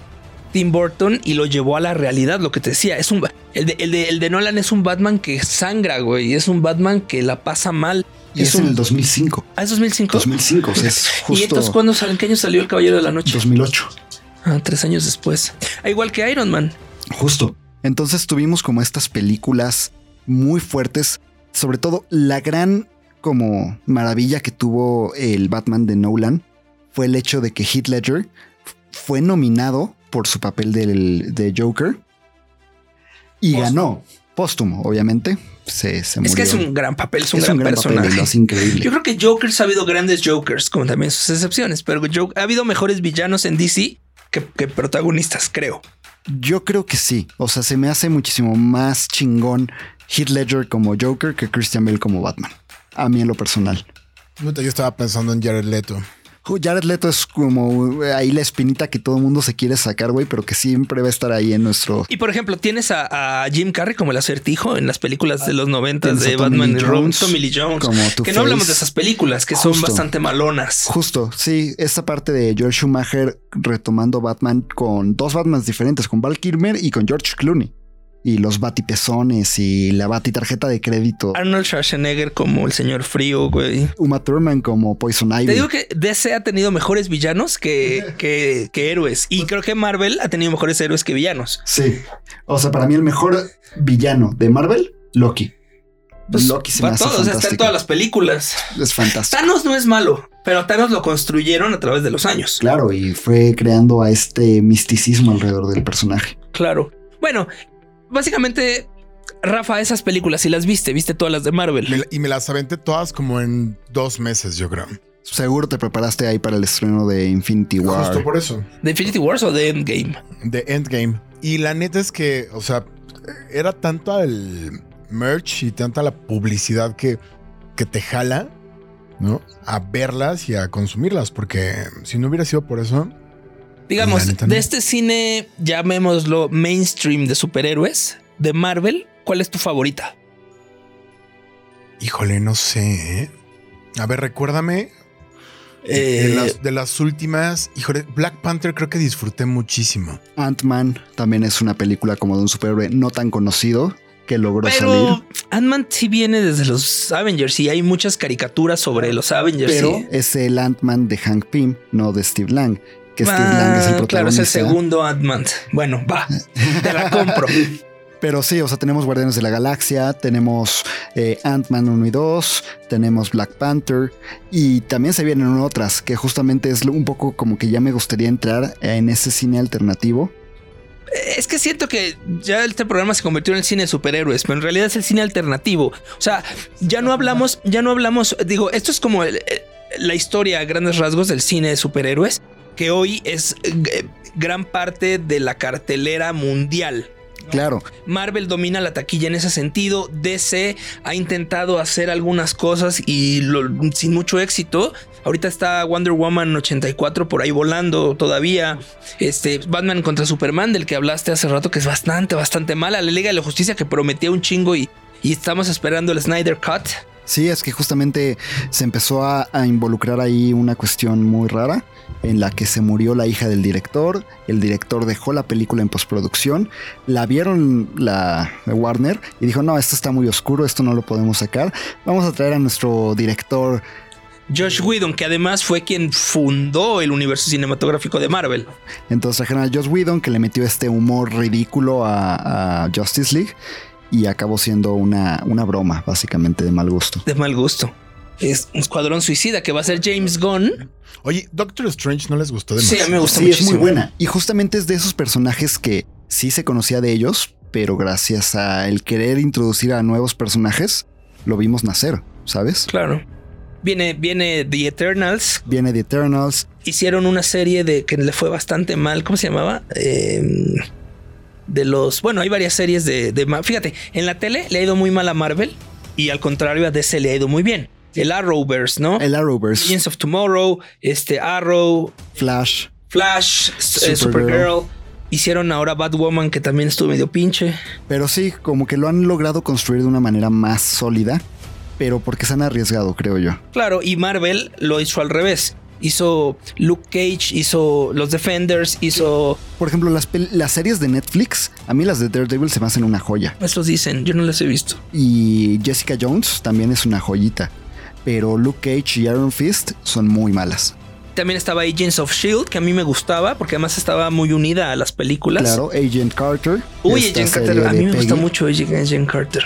Tim Burton y lo llevó a la realidad. Lo que te decía, es un el de, el de, el de Nolan es un Batman que sangra, güey. Es un Batman que la pasa mal. Y es, en el 2005. Ah, ¿es 2005? 2005, o sea, es justo. [laughs] ¿Y entonces cuándo salió? ¿En qué año salió El Caballero de la Noche? 2008. Ah, tres años después. Ah, igual que Iron Man. Justo. Entonces tuvimos como estas películas muy fuertes, sobre todo la gran como maravilla que tuvo el Batman de Nolan fue el hecho de que Heath Ledger fue nominado por su papel del, de Joker y Póstumo. ganó póstumo, obviamente. Se, se murió. Es que es un gran papel, es un Es gran, personaje. hace increíble. Yo creo que Jokers ha habido grandes Jokers, como también sus excepciones, pero ha habido mejores villanos en DC que, que protagonistas, creo. Yo creo que sí. O sea, se me hace muchísimo más chingón Heath Ledger como Joker que Christian Bale como Batman. A mí en lo personal. Yo estaba pensando en Jared Leto. Jared Leto es como eh, ahí la espinita que todo el mundo se quiere sacar, güey, pero que siempre va a estar ahí en nuestro. Y por ejemplo, tienes a, a Jim Carrey como el acertijo en las películas de los 90 Tienes a de Batman y Jones Tommy Lee Jones. como Que no hablamos de esas películas que son bastante malonas. Justo, sí, esta parte de George Schumacher retomando Batman con dos Batmans diferentes, con Val Kilmer y con George Clooney. Y los batipezones y la batitarjeta de crédito. Arnold Schwarzenegger como el señor frío, güey. Uma Thurman como Poison Ivy. Te digo que DC ha tenido mejores villanos que, que, que héroes. Y creo que Marvel ha tenido mejores héroes que villanos. Sí. O sea, para mí el mejor villano de Marvel, Loki. Pues, Loki se me para hace todos, está en todas las películas. Es fantástico. Thanos no es malo, pero Thanos lo construyeron a través de los años. Claro, y fue creando a este misticismo alrededor del personaje. Claro. Bueno, básicamente, Rafa, esas películas, si las viste, viste todas las de Marvel. Me y me las aventé todas como en dos meses, yo creo. Seguro te preparaste ahí para el estreno de Infinity War. Justo por eso. ¿De Infinity Wars o de Endgame? De Endgame. Y la neta es que, o sea, era tanto el merch y tanta la publicidad que, que te jala, ¿no? A verlas y a consumirlas, porque si no hubiera sido por eso, Digamos, de este cine, llamémoslo mainstream de superhéroes, de Marvel, ¿cuál es tu favorita? híjole, no sé. ¿eh? A ver, recuérdame. Eh, de, las, de las últimas, híjole, Black Panther creo que disfruté muchísimo. Ant-Man también es una película como de un superhéroe no tan conocido que logró salir. Ant-Man sí viene desde los Avengers y hay muchas caricaturas sobre los Avengers. Pero sí. es el Ant-Man de Hank Pym, no de Steve Lang. Que Steve Ah, Lang es el claro, protagonista. es el segundo Ant-Man. Bueno, va, te la compro. [laughs] Pero sí, o sea, tenemos Guardianes de la Galaxia, tenemos eh, Ant-Man 1 y 2, tenemos Black Panther y también se vienen otras que justamente es un poco como que ya me gustaría entrar en ese cine alternativo. Es que siento que ya este programa se convirtió en el cine de superhéroes, pero en realidad es el cine alternativo. O sea, ya no hablamos, ya no hablamos, digo, esto es como el- el- la historia a grandes rasgos del cine de superhéroes, que hoy es eh, gran parte de la cartelera mundial. Claro, Marvel domina la taquilla en ese sentido. DC ha intentado hacer algunas cosas y lo- sin mucho éxito. Ahorita está Wonder Woman 84 por ahí volando todavía. Este Batman contra Superman, del que hablaste hace rato, que es bastante, bastante mala. La Liga de la Justicia que prometía un chingo y, y estamos esperando el Snyder Cut. Sí, es que justamente se empezó a, a involucrar ahí una cuestión muy rara en la que se murió la hija del director, el director dejó la película en postproducción, la vieron la Warner y dijo, no, esto está muy oscuro, esto no lo podemos sacar, vamos a traer a nuestro director, Josh Whedon, que además fue quien fundó el universo cinematográfico de Marvel. entonces trajeron a Joss Whedon que le metió este humor ridículo a, a Justice League y acabó siendo una, una broma básicamente de mal gusto. De mal gusto. Es un escuadrón suicida que va a ser James Gunn. Oye, Doctor Strange no les gustó Sí, demasiado. a mí me gusta Sí, es muy buena. Y justamente es de esos personajes que sí se conocía de ellos, pero gracias a el querer introducir a nuevos personajes, lo vimos nacer, ¿sabes? Claro. Viene, viene The Eternals. Viene The Eternals, Hicieron una serie de que le fue bastante mal. ¿Cómo se llamaba? Eh, de los. Bueno, hay varias series de, de. Fíjate, en la tele le ha ido muy mal a Marvel y al contrario a DC le ha ido muy bien. El Arrowverse, ¿no? el Arrowverse, Legends of Tomorrow, este Arrow, Flash. Flash, eh, Supergirl. Supergirl. Hicieron ahora Batwoman, que también estuvo medio pinche. Pero sí, como que lo han logrado construir de una manera más sólida, pero porque se han arriesgado, creo yo. Claro, y Marvel lo hizo al revés. Hizo Luke Cage, hizo los Defenders, hizo. Por ejemplo, las, series de Netflix, a mí las de Daredevil se me hacen una joya. Estos dicen, yo no las he visto. Y Jessica Jones también es una joyita. Pero Luke Cage y Iron Fist son muy malas. También estaba Agents of Shield, que a mí me gustaba, porque además estaba muy unida a las películas. Claro, Agent Carter. Uy, Agent Carter, a mí me gusta mucho Agent Carter.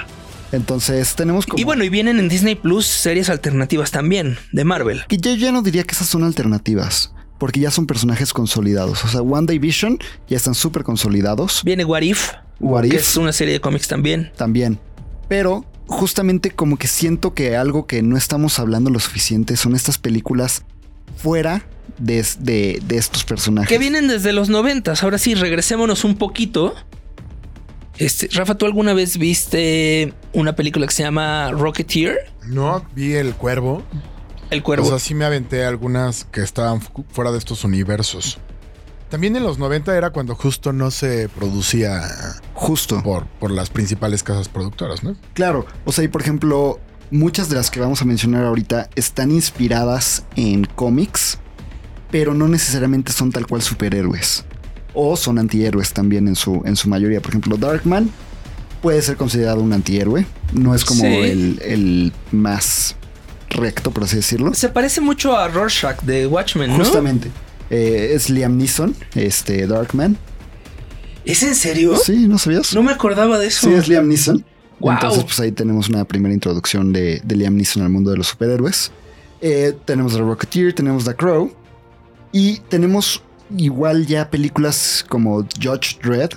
Entonces tenemos como... Y bueno, y vienen en Disney Plus series alternativas también de Marvel. Que yo ya no diría que esas son alternativas. Porque ya son personajes consolidados. O sea, One Day Vision ya están súper consolidados. Viene What If, What que If es una serie de cómics también. también. Pero justamente como que siento que algo que no estamos hablando lo suficiente son estas películas fuera de, de- de estos personajes. Que vienen desde los noventas. Ahora sí, regresémonos un poquito. Este, Rafa, ¿tú alguna vez viste una película que se llama Rocketeer? No vi el cuervo. El cuervo. O sea, sí me aventé algunas que estaban fu- fuera de estos universos. También en los 90 era cuando justo no se producía Justo. por, por las principales casas productoras, ¿no? Claro, o sea, y por ejemplo, muchas de las que vamos a mencionar ahorita están inspiradas en cómics, pero no necesariamente son tal cual superhéroes. O son antihéroes también en su, en su mayoría. Por ejemplo, Darkman puede ser considerado un antihéroe. No es como Sí. el, el más recto, por así decirlo. Se parece mucho a Rorschach de Watchmen, ¿no? Justamente. Eh, es Liam Neeson, este Darkman. ¿Es en serio? Sí, ¿no sabías? No me acordaba de eso. Sí, es Liam Neeson. Entonces, pues ahí tenemos una primera introducción de, de Liam Neeson al mundo de los superhéroes. Eh, tenemos The Rocketeer, tenemos The Crow. Y tenemos igual ya películas como Judge Dredd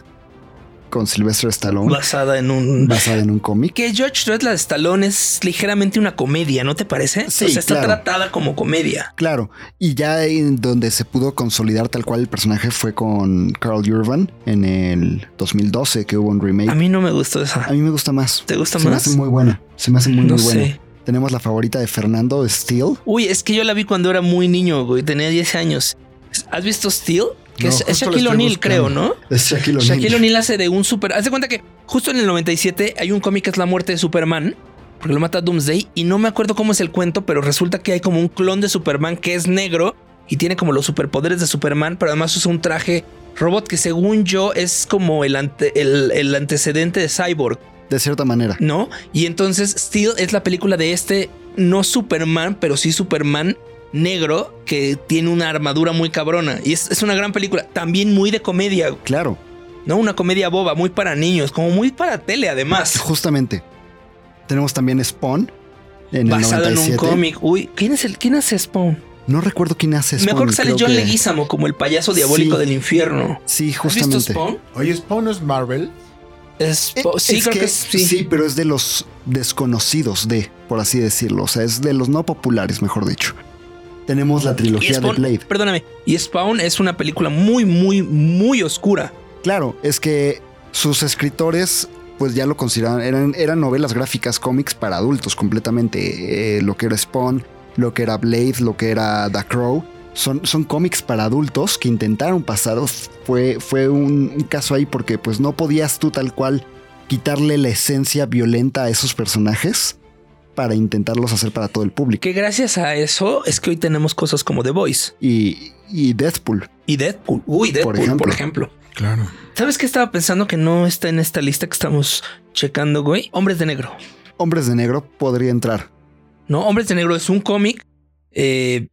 con Sylvester Stallone, Basada en un. basada en un cómic. Que George Dredd, la de Stallone, es ligeramente una comedia, ¿no te parece? Sí, o sea, está claro. tratada como comedia. Claro, y ya en donde se pudo consolidar tal cual el personaje fue con Carl Urban en el 2012 que hubo un remake. A mí no me gustó esa. A mí me gusta más. ¿Te gusta se me más? hace muy buena. Se me hace muy, No muy buena. sé. Tenemos la favorita de Fernando, Steel. Uy, es que yo la vi cuando era muy niño, güey. Tenía 10 años. ¿Has visto Steel? Que No, es, es Shaquille O'Neal, creo, ¿no? Es Shaquille O'Neal. Shaquille O'Neal hace de un super. Haz de cuenta que justo en el 97 hay un cómic que es la muerte de Superman, porque lo mata Doomsday, y no me acuerdo cómo es el cuento, pero resulta que hay como un clon de Superman que es negro y tiene como los superpoderes de Superman, pero además usa un traje robot que según yo es como el, ante- el, el antecedente de Cyborg, De cierta manera. ¿no? Y entonces Steel es la película de este, no Superman, pero sí Superman negro que tiene una armadura muy cabrona. Y es, es una gran película, también muy de comedia, Claro, ¿no? Una comedia boba, muy para niños, como muy para tele además. justamente. Tenemos también Spawn en el Basado en 97. un cómic. Uy, ¿quién es el quién hace Spawn? No recuerdo quién hace Spawn. Me acuerdo que sale John que- Leguizamo como el payaso diabólico Sí. del infierno. Sí, ¿Has visto justamente. Spawn? Oye, Spawn es Marvel. Es- Eh, sí, es creo que, que, sí. sí, pero es de los desconocidos de, por así decirlo. O sea, es de los no populares, mejor dicho. Tenemos la trilogía de Blade. perdóname, y Spawn es una película muy, muy, muy oscura. Claro, es que sus escritores pues ya lo consideraban, eran, eran novelas gráficas cómics para adultos completamente. Eh, lo que era Spawn, lo que era Blade, lo que era The Crow. Son, son cómics para adultos que intentaron pasar. Fue, fue un, un caso ahí porque pues no podías tú tal cual quitarle la esencia violenta a esos personajes para intentarlos hacer para todo el público. Que gracias a eso es que hoy tenemos cosas como The Voice Y, y Deadpool. y Deadpool. Uy, Deadpool, por ejemplo. ejemplo. Claro. ¿Sabes qué estaba pensando que no está en esta lista que estamos checando, güey? Hombres de Negro. Hombres de Negro podría entrar. No, Hombres de Negro es un cómic eh,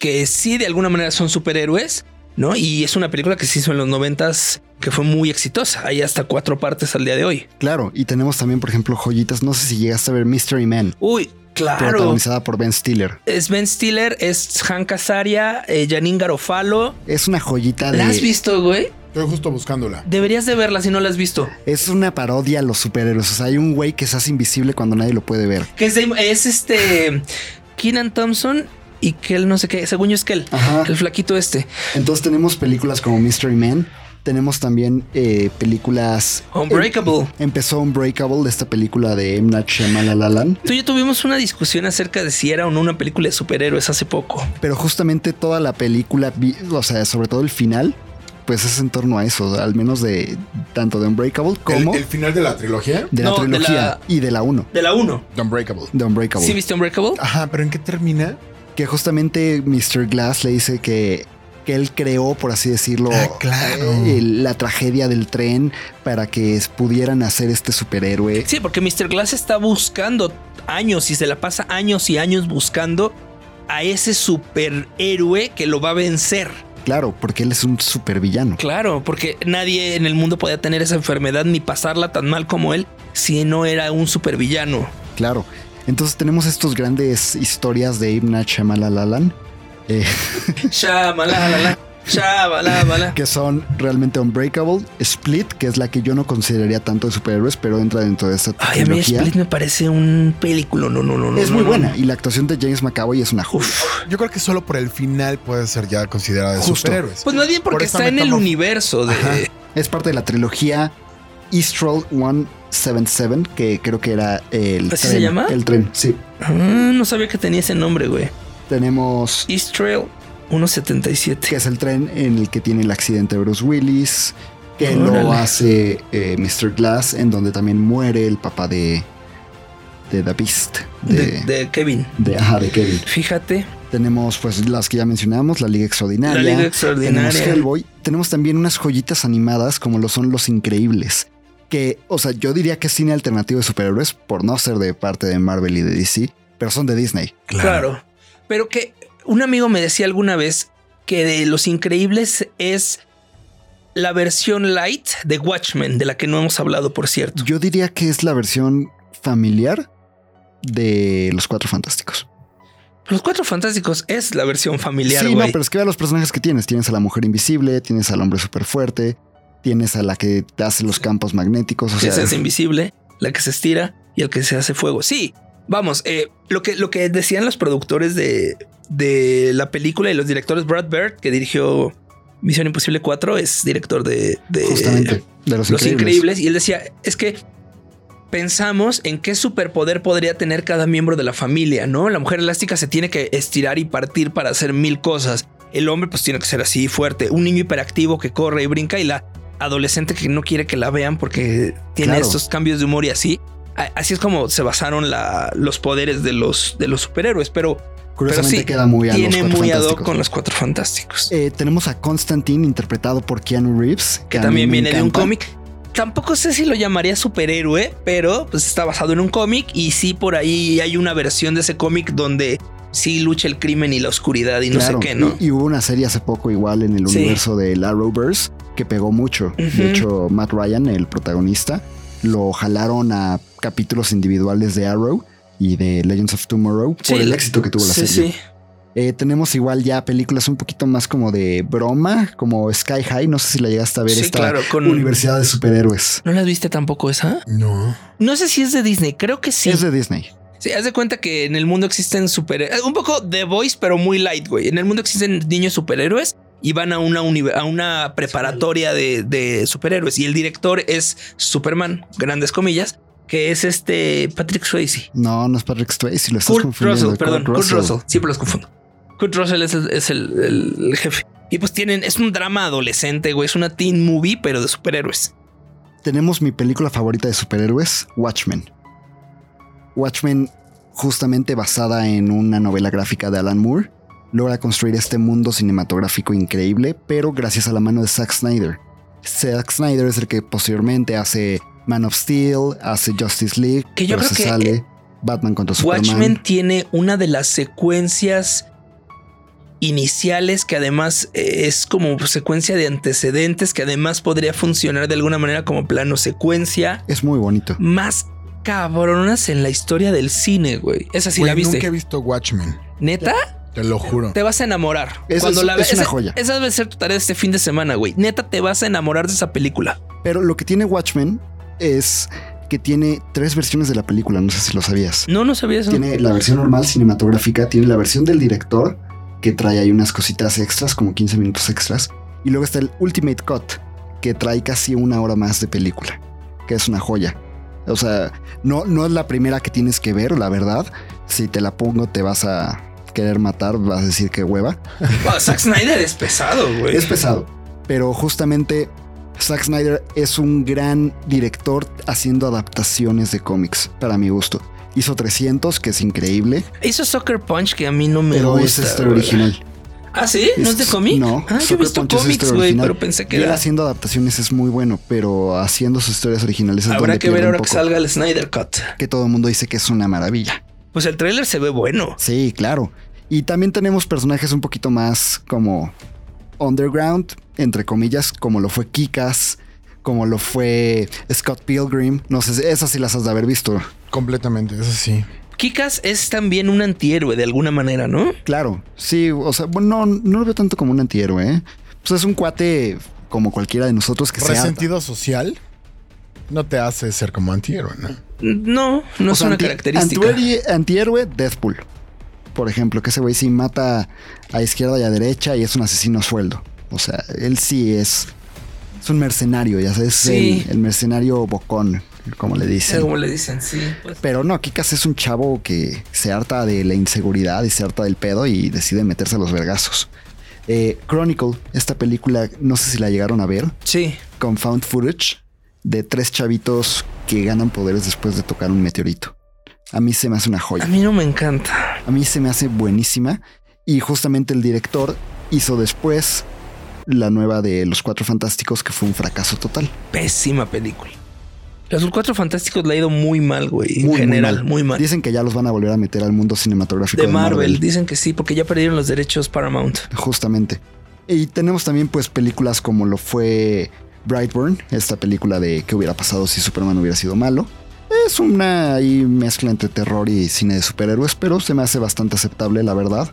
que sí de alguna manera son superhéroes, ¿no? Y es una película que se hizo en los noventas que fue muy exitosa. Hay hasta cuatro partes al día de hoy. Claro, y tenemos también, por ejemplo, joyitas. No sé si llegaste a ver Mystery Man, Uy, claro. protagonizada por Ben Stiller. Es Ben Stiller, es Hank Azaria, eh, Janine Garofalo. Es una joyita de. ¿La has visto, güey? Estoy justo buscándola. Deberías de verla si no la has visto. Es una parodia a los superhéroes. O sea, hay un güey que se hace invisible cuando nadie lo puede ver. Que es, de- es este Keenan Thompson y que él no sé qué, según yo es que él, Ajá. el flaquito este. Entonces tenemos películas como Mystery Man. Tenemos también eh, películas. Unbreakable. Em- empezó Unbreakable, de esta película de M. Night Shyamalan. Tú y yo tuvimos una discusión acerca de si era o no una película de superhéroes hace poco. Pero justamente toda la película, o sea, sobre todo el final, pues es en torno a eso. Al menos de tanto de Unbreakable como El, el final de la trilogía, de la No, de trilogía la- y de la 1, De la 1. The Unbreakable. de Unbreakable. ¿Sí viste Unbreakable? Ajá, pero ¿en qué termina? Que justamente Mr. Glass le dice que, que él creó, por así decirlo, Ah, claro. la tragedia del tren para que pudieran hacer este superhéroe. Sí, porque Mr. Glass está buscando años y se la pasa años y años buscando a ese superhéroe que lo va a vencer. Claro, porque él es un supervillano. Claro, porque nadie en el mundo podía tener esa enfermedad ni pasarla tan mal como él si no era un supervillano. Claro. Entonces tenemos estas grandes historias de Ibn Shyamalan eh, Shabalala, shabalala. que son realmente Unbreakable, Split, que es la que yo no consideraría tanto de superhéroes, pero entra dentro de esta Ay, a mí trilogía. Split me parece un película. No, no, no, no. es no, muy no. buena y la actuación de James McAvoy es una joya. Yo creo que solo por el final puede ser ya considerada de Justo. superhéroes. Pues bien porque Por está en el universo de. Ajá. Es parte de la trilogía Eastral 177, que creo que era el ¿Así tren. se llama? El tren, sí. Ah, no sabía que tenía ese nombre, güey. Tenemos East Trail 177. que es el tren en el que tiene el accidente Bruce Willis, que lo hace eh, Mr. Glass, en donde también muere el papá de, de The Beast, De, de, de, de Kevin. ajá, de Kevin. Fíjate. Tenemos pues las que ya mencionamos, la Liga Extraordinaria. La Liga Extraordinaria. Tenemos Hellboy. Tenemos también unas joyitas animadas como lo son Los Increíbles. Que, o sea, yo diría que es cine alternativo de superhéroes, por no ser de parte de Marvel y de DC, pero son de Disney. Claro. Pero que un amigo me decía alguna vez que de Los Increíbles es la versión light de Watchmen, de la que no hemos hablado, por cierto. Yo diría que es la versión familiar de Los Cuatro Fantásticos. Los Cuatro Fantásticos es la versión familiar, sí, no, pero es que vea los personajes que tienes. Tienes a la mujer invisible, tienes al hombre súper fuerte, tienes a la que te hace los campos magnéticos. O sea, hace invisible, la que se estira y el que se hace fuego. Sí, vamos, eh, lo, que, lo que decían los productores de, de la película y los directores, Brad Bird, que dirigió Misión Imposible 4, es director de, de justamente, de los, Los increíbles. Increíbles. Y él decía, es que pensamos en qué superpoder podría tener cada miembro de la familia, ¿no? La mujer elástica se tiene que estirar y partir para hacer mil cosas. El hombre pues tiene que ser así fuerte. Un niño hiperactivo que corre y brinca y la adolescente que no quiere que la vean porque tiene Claro. estos cambios de humor y así. Así es como se basaron la- los poderes de los, de los superhéroes, pero, pero Curiosamente sí, queda muy a tiene muy ad hoc con los cuatro fantásticos. Eh, tenemos a Constantine interpretado por Keanu Reeves. que también viene de un cómic. Tampoco sé si lo llamaría superhéroe, pero pues está basado en un cómic y sí por ahí hay una versión de ese cómic donde sí lucha el crimen y la oscuridad y no sé qué, ¿no? Y, y hubo una serie hace poco igual en el Sí. universo del Arrowverse que pegó mucho. De hecho, Matt Ryan, el protagonista, lo jalaron a capítulos individuales de Arrow y de Legends of Tomorrow Sí, por el éxito que tuvo la sí, serie. sí. Eh, tenemos igual ya películas un poquito más como de broma, como Sky High. No sé si la llegaste a ver Sí, esta claro, con- Universidad de Superhéroes. ¿No las viste tampoco esa? No. No sé si es de Disney, creo que sí. Es de Disney. Sí, haz de cuenta que en el mundo existen super... eh, Un poco The Voice, pero muy light, güey. En el mundo existen niños superhéroes y van a una, a una preparatoria de, de superhéroes. Y el director es Superman, grandes comillas, que es este Patrick Swayze. No, no es Patrick Swayze, lo estás Kurt confundiendo. Russell, perdón, Kurt Kurt Russell. Siempre los confundo. Kurt Russell es el, es el- el- el jefe. Y pues tienen, es un drama adolescente, güey. Es una teen movie, pero de superhéroes. Tenemos mi película favorita de superhéroes, Watchmen. Watchmen, justamente basada en una novela gráfica de Alan Moore, logra construir este mundo cinematográfico increíble, pero gracias a la mano de Zack Snyder. Zack Snyder es el que posteriormente hace Man of Steel, hace Justice League, Que yo pero creo se que, sale eh, Batman contra Superman. Watchmen tiene una de las secuencias iniciales que además eh, es como secuencia de antecedentes que además podría funcionar de alguna manera como plano secuencia Es muy bonito. más cabronas en la historia del cine, güey. Esa sí Güey, la viste. Nunca he visto Watchmen. ¿Neta? Te lo juro. Te vas a enamorar. Esa es- la es una esa- joya. Esa debe ser tu tarea de este fin de semana, güey. Neta, te vas a enamorar de esa película. Pero lo que tiene Watchmen es que tiene tres versiones de la película, no sé si lo sabías. No, no sabía eso. Tiene la versión normal cinematográfica, tiene la versión del director, que trae ahí unas cositas extras, como 15 minutos extras. Y luego está el Ultimate Cut, que trae casi una hora más de película, que es una joya. O sea, no, no es la primera que tienes que ver, la verdad. Si te la pongo, te vas a querer matar, vas a decir que hueva. Wow, Zack Snyder es pesado, güey. Es pesado, pero justamente Zack Snyder es un gran director haciendo adaptaciones de cómics, para mi gusto. Hizo 300, que es increíble, Hizo Soccer Punch que a mí no me pero gusta. es este original. ¿Ah, sí? ¿No es de cómic? No, Ah, yo he Sucker visto Punch es cómics, este güey, original. pero pensé que Y él era. haciendo adaptaciones es muy bueno, pero haciendo sus historias originales es Habrá donde que ver ahora que salga el Snyder Cut. que todo el mundo dice que es una maravilla. Pues el tráiler se ve bueno. Sí, claro. Y también tenemos personajes un poquito más como underground, entre comillas, como lo fue Kikas, como lo fue Scott Pilgrim. No sé, esas sí las has de haber visto. Completamente, eso sí. Kikas es también un antihéroe de alguna manera, ¿no? Claro, sí, o sea, bueno, no, no lo veo tanto como un antihéroe, ¿eh? Pues es un cuate como cualquiera de nosotros que se harta. Resentido social no te hace ser como antihéroe, ¿no? No, no O es sea, una anti- característica. antihéroe- antihéroe, Deathpool. Por ejemplo, que ese güey sí mata a izquierda y a derecha y es un asesino a sueldo. O sea, él sí es, es un mercenario, ya sabes, Sí. el, el mercenario bocón, como le dicen. como le dicen, sí. pues. Pero no, Kikas es un chavo que se harta de la inseguridad y se harta del pedo y decide meterse a los vergazos. Eh, Chronicle, esta película, no sé si la llegaron a ver, Sí. con found footage de tres chavitos que ganan poderes después de tocar un meteorito. A mí se me hace una joya. A mí no me encanta. A mí se me hace buenísima. Y justamente el director hizo después la nueva de Los Cuatro Fantásticos, que fue un fracaso total. Pésima película. Los Cuatro Fantásticos le ha ido muy mal, güey. En Muy, muy general, muy mal. Dicen que ya los van a volver a meter al mundo cinematográfico De Marvel. Dicen que sí, porque ya perdieron los derechos Paramount. Justamente. Y tenemos también pues películas como lo fue Brightburn, esta película de qué hubiera pasado si Superman hubiera sido malo. Es una ahí mezcla entre terror y cine de superhéroes, pero se me hace bastante aceptable, la verdad.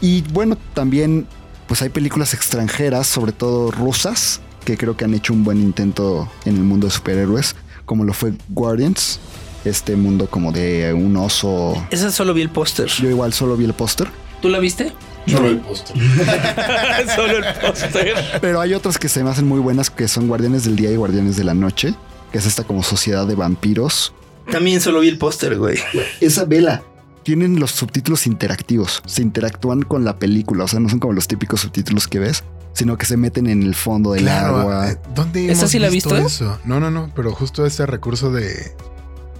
Y bueno, también pues hay películas extranjeras, sobre todo rusas, que creo que han hecho un buen intento en el mundo de superhéroes, como lo fue Guardians, este mundo como de un oso. Esa solo vi el póster. Yo igual solo vi el póster. ¿Tú la viste? Solo el póster. [laughs] solo el póster. Pero hay otras que se me hacen muy buenas que son Guardianes del Día y Guardianes de la Noche, que es esta como sociedad de vampiros. También solo vi el póster, güey. Esa vela. Tienen los subtítulos interactivos, se interactúan con la película, o sea, no son como los típicos subtítulos que ves, sino que se meten en el fondo del Claro, agua. eh, ¿dónde ¿Esa hemos sí la visto viste? eso? No, no, no, pero justo ese recurso de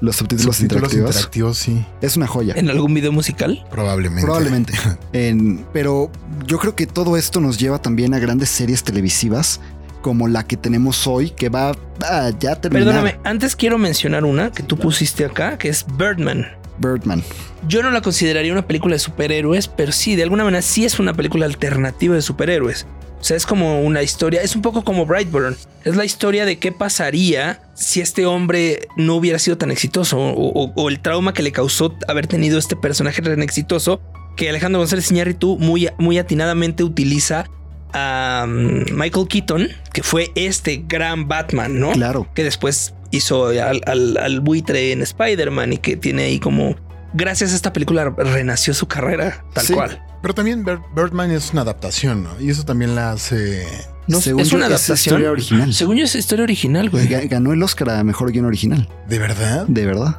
Los subtítulos, subtítulos interactivos. interactivos, sí, Es una joya. ¿En algún video musical? probablemente. Probablemente. [laughs] En- pero yo creo que todo esto nos lleva también a grandes series televisivas como la que tenemos hoy, que va a ya terminar. Perdóname, antes quiero mencionar una que tú pusiste acá, que es Birdman. Birdman. Yo no la consideraría una película de superhéroes, pero sí, de alguna manera sí es una película alternativa de superhéroes. O sea, es como una historia, es un poco como Brightburn. Es la historia de qué pasaría si este hombre no hubiera sido tan exitoso o, o- o el trauma que le causó haber tenido este personaje tan exitoso que Alejandro González Iñárritu muy, muy atinadamente utiliza a um, Michael Keaton, que fue este gran Batman, ¿no? Claro. que después hizo al, al- al buitre en Spider-Man y que tiene ahí como gracias a esta película renació su carrera, tal Sí. cual. Pero también Bir- Birdman es una adaptación, ¿no? Y eso también la hace. No, Según es una es adaptación. historia original. Según yo es historia original, güey. Ga- Ganó el Oscar a Mejor Guión Original, ¿De verdad? de verdad.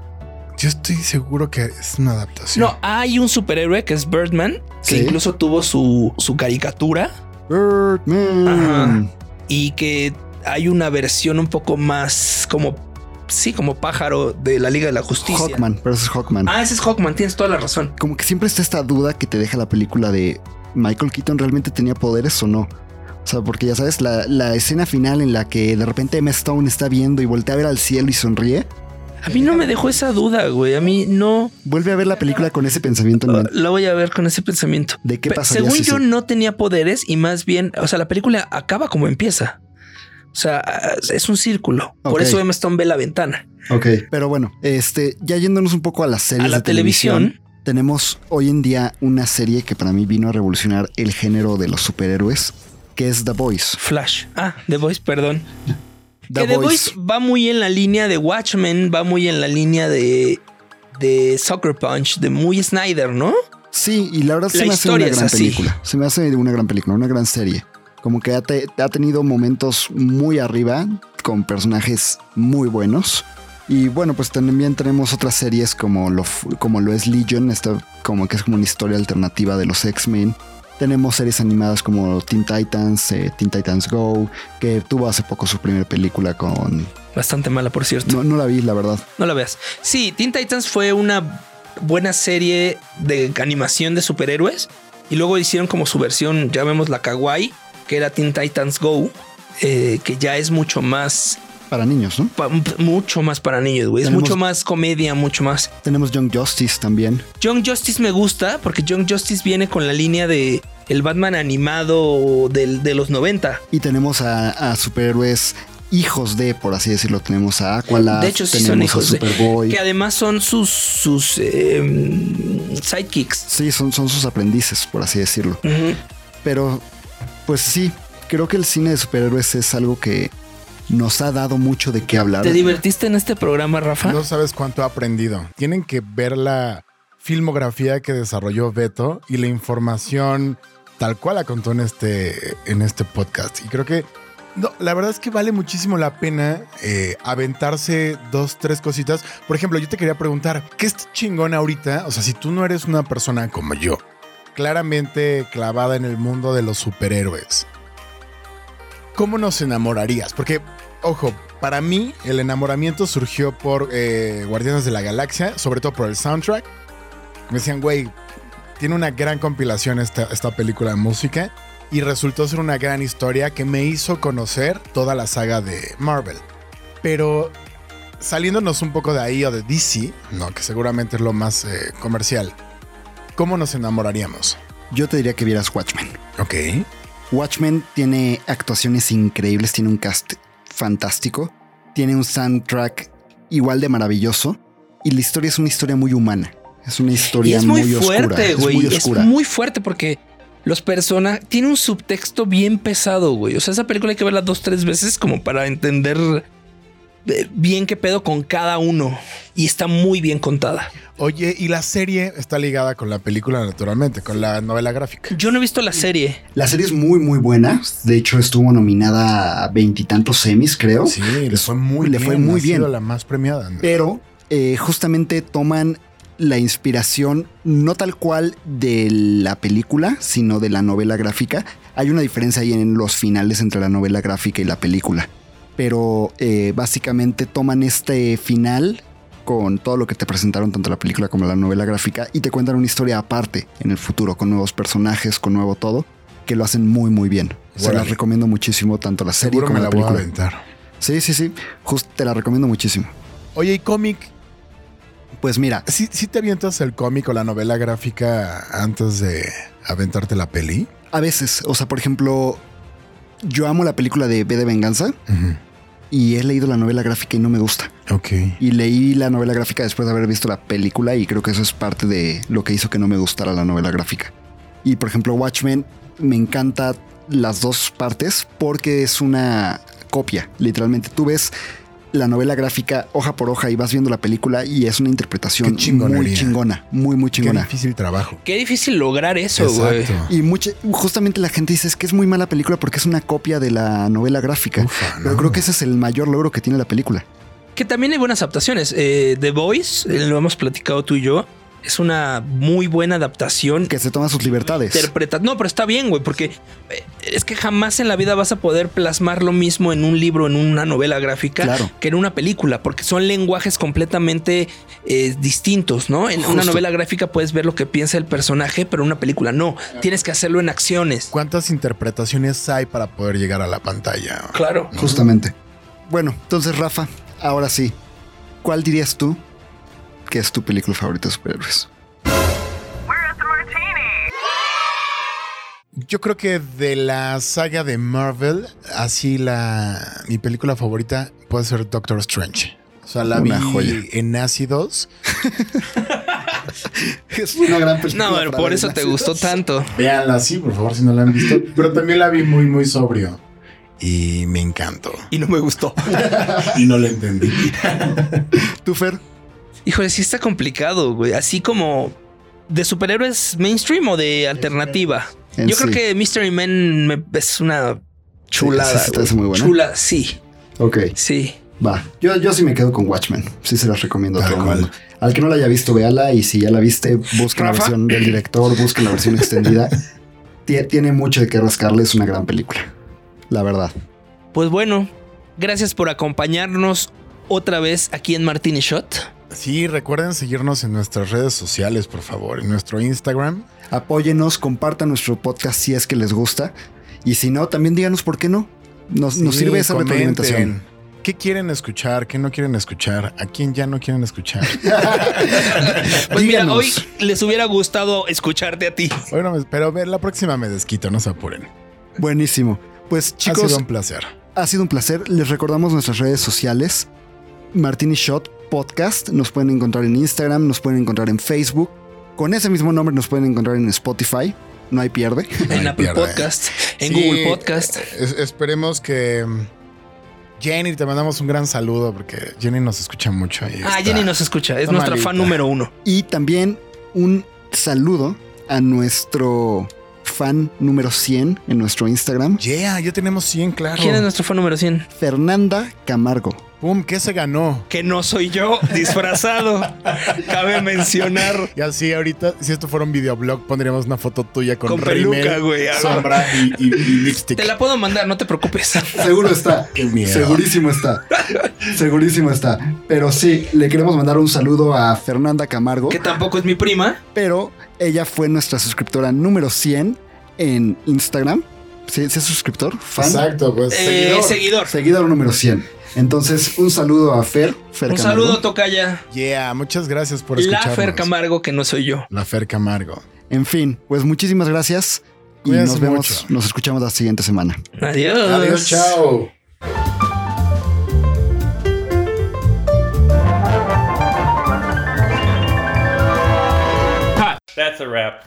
Yo estoy seguro que es una adaptación. No, hay un superhéroe que es Birdman, que Sí. incluso tuvo su, su caricatura Birdman. Ajá. y que hay una versión un poco más como, sí, como pájaro de la Liga de la Justicia. Hawkman, pero ese es Hawkman. Ah, ese es Hawkman, tienes toda la razón. Como que siempre está esta duda que te deja la película de Michael Keaton realmente tenía poderes o no. O sea, porque ya sabes, la, la escena final en la que de repente Emma Stone está viendo y voltea a ver al cielo y sonríe, A mí no me dejó esa duda, güey. A mí no. vuelve a ver la película con ese pensamiento en mente. La voy a ver con ese pensamiento. ¿De qué pasaría Según si yo, se- no tenía poderes y más bien, o sea, la película acaba como empieza. O sea, es un círculo. Por eso Emma Stone ve la ventana. Ok. Pero bueno, este, ya yéndonos un poco a las series A la de televisión, televisión. tenemos hoy en día una serie que para mí vino a revolucionar el género de los superhéroes, que es The Voice. Flash. Ah, The Voice, perdón. The que The Voice. Voice va muy en la línea de Watchmen, va muy en la línea de, de Soccer Punch, de muy Snyder, ¿no? Sí, y la verdad se me hace una gran película. Se me hace una gran película, una gran serie. Como que ha, te- ha tenido momentos muy arriba, con personajes muy buenos. Y bueno, pues también tenemos otras series como lo, como lo es Legion, esta como que es como una historia alternativa de los X-Men. Tenemos series animadas como Teen Titans, eh, Teen Titans Go, que tuvo hace poco su primera película con... Bastante mala, por cierto. No, no la vi, la verdad. No la veas. Sí, Teen Titans fue una buena serie de animación de superhéroes. Y luego hicieron como su versión, llamémosla kawaii, que era Teen Titans Go, eh, que ya es mucho más, Para niños, ¿no? pa- mucho más para niños, güey. Es mucho más comedia, mucho más. Tenemos Young Justice también. Young Justice me gusta porque Young Justice viene con la línea de el Batman animado del- de los 90. Y tenemos a, a superhéroes hijos de, por así decirlo. Tenemos a Aqualad, De hecho, sí tenemos son a hijos de- Superboy. Que además son sus, sus eh, sidekicks. Sí, son, son sus aprendices, por así decirlo. Pero, pues sí, creo que el cine de superhéroes es algo que nos ha dado mucho de qué hablar. ¿Te divertiste en este programa, Rafa? No sabes cuánto he aprendido. Tienen que ver la filmografía que desarrolló Beto y la información tal cual la contó en este, en este podcast. Y creo que no, la verdad es que vale muchísimo la pena eh, aventarse dos, tres cositas. Por ejemplo, yo te quería preguntar, ¿qué es chingón ahorita? O sea, si tú no eres una persona como yo, claramente clavada en el mundo de los superhéroes, ¿cómo nos enamorarías? Porque, ojo, para mí el enamoramiento surgió por eh, Guardianes de la Galaxia, sobre todo por el soundtrack. Me decían, güey, tiene una gran compilación esta, esta película de música y resultó ser una gran historia que me hizo conocer toda la saga de Marvel. Pero saliéndonos un poco de ahí o de DC, no, que seguramente es lo más eh, comercial, ¿cómo nos enamoraríamos? Yo te diría que vieras Watchmen. Ok. Watchmen tiene actuaciones increíbles, tiene un cast fantástico, tiene un soundtrack igual de maravilloso y la historia es una historia muy humana. Es una Y historia es muy, oscura. fuerte, güey. muy Es oscura. muy fuerte porque los personajes. Tiene un subtexto bien pesado, güey. O sea, esa película hay que verla dos, tres veces como para entender bien qué pedo con cada uno. Y está muy bien contada. Oye, y la serie está ligada con la película naturalmente, con la novela gráfica. Yo no he visto la serie. La serie es muy, muy buena. De hecho, estuvo nominada a veintitantos semis, creo. Sí, le fue muy Le bien. fue muy ha sido bien. la más premiada. Pero eh, justamente toman la inspiración no tal cual de la película, sino de la novela gráfica. Hay una diferencia ahí en los finales entre la novela gráfica y la película. Pero eh, básicamente toman este final con todo lo que te presentaron tanto la película como la novela gráfica y te cuentan una historia aparte en el futuro, con nuevos personajes, con nuevo todo, que lo hacen muy muy bien. Se las recomiendo muchísimo, tanto la serie como me la la voy a película. aventar. Sí, sí, sí. Justo te la recomiendo muchísimo. Oye, ¿y cómic? Pues mira, ¿Sí, sí te avientas el cómic o la novela gráfica antes de aventarte la peli? A veces, o sea, por ejemplo, yo amo la película de B de Venganza y he leído la novela gráfica y no me gusta. Ok. Y leí la novela gráfica después de haber visto la película y creo que eso es parte de lo que hizo que no me gustara la novela gráfica. Y por ejemplo, Watchmen me encanta las dos partes porque es una copia, literalmente. Tú ves la novela gráfica hoja por hoja y vas viendo la película y es una interpretación Qué muy chingona, muy, muy Qué chingona. difícil trabajo. Qué difícil lograr eso, güey. Exacto. Y mucha, justamente la gente dice es que es muy mala película porque es una copia de la novela gráfica. Ufa, Pero no. creo que ese es el mayor logro que tiene la película. Que también hay buenas adaptaciones. Eh, The Voice, eh, lo hemos platicado tú y yo, es una muy buena adaptación. Que se toma sus libertades. interpreta. No, pero está bien, güey, porque eh, es que jamás en la vida vas a poder plasmar lo mismo en un libro, en una novela gráfica, Claro. que en una película, porque son lenguajes completamente eh, distintos, ¿no? En una novela gráfica puedes ver lo que piensa el personaje, pero en una película no. Tienes que hacerlo en acciones. ¿Cuántas interpretaciones hay para poder llegar a la pantalla? Claro. Justamente. Bueno, entonces Rafa, ahora sí, ¿cuál dirías tú que es tu película favorita de superhéroes? Yo creo que de la saga de Marvel, así la mi película favorita puede ser Doctor Strange. O sea, la Una vi joya. en ácidos. [laughs] Es una gran película. No, pero por eso te gustó tanto. Véanla así, por favor, si no la han visto. Pero también la vi muy, muy sobrio. Y me encantó. Y no me gustó. [laughs] Y no la entendí. [laughs] ¿Tú, Fer? Híjole, sí está complicado, güey. Así como de superhéroes mainstream o de alternativa. En Yo creo que Mystery Man me- es una chulada. Sí, muy buena. Chula, sí, Ok, sí. va. Yo, yo sí me quedo con Watchmen. Sí se las recomiendo a todo el cual. mundo. Al que no la haya visto, véala. Y si ya la viste, busquen la versión del director, busquen la versión extendida. [laughs] Tie- Tiene mucho de qué rascarle. Es una gran película. La verdad. Pues bueno, gracias por acompañarnos otra vez aquí en Martini Shot. Sí, recuerden seguirnos en nuestras redes sociales, por favor. En nuestro Instagram. Apóyenos, compartan nuestro podcast si es que les gusta. Y si no, también díganos por qué no. Nos, sirve esa comenten. retroalimentación. ¿Qué quieren escuchar? ¿Qué no quieren escuchar? ¿A quién ya no quieren escuchar? [laughs] Pues mira, hoy les hubiera gustado escucharte a ti. bueno, pero ver, la próxima me desquito, no se apuren. Buenísimo. Pues ha chicos, sido un placer. Ha sido un placer. Les recordamos nuestras redes sociales. Martini Shot Podcast. Nos pueden encontrar en Instagram, nos pueden encontrar en Facebook. Con ese mismo nombre nos pueden encontrar en Spotify. No hay pierde. [laughs] En Apple pierde. Podcast, en Sí, Google Podcast. es- esperemos que. mm, Jenny, te mandamos un gran saludo porque Jenny nos escucha mucho. y Ah, está- Jenny nos escucha, es nuestra malita. fan número uno. Y también un saludo a nuestro fan número 100 en nuestro Instagram, Yeah, ya tenemos 100, claro. ¿Quién es nuestro fan número 100? Fernanda Camargo. Pum, ¿qué se ganó? Que no soy yo, disfrazado. [laughs] Cabe mencionar. Y así ahorita, si esto fuera un videoblog, pondríamos una foto tuya con, Con rímel, peluca, güey, sombra y, y- y [laughs] lipstick. Te la puedo mandar, no te preocupes. Seguro está. Qué miedo. Segurísimo está. Segurísimo está. Pero sí, le queremos mandar un saludo a Fernanda Camargo. Que tampoco es mi prima. pero ella fue nuestra suscriptora número 100 en Instagram. ¿Sí, sí es suscriptor? ¿Fan? Exacto, pues. Eh, seguidor. Seguidor número 100. Entonces, un saludo a Fer. Fer Un Camargo. saludo, Tocaya. Yeah, muchas gracias por La escucharnos. Fer Camargo, que no soy yo. La Fer Camargo. En fin, pues muchísimas gracias. Y Cuídense nos vemos, mucho. nos escuchamos la siguiente semana. Adiós. Adiós, chao. That's a wrap.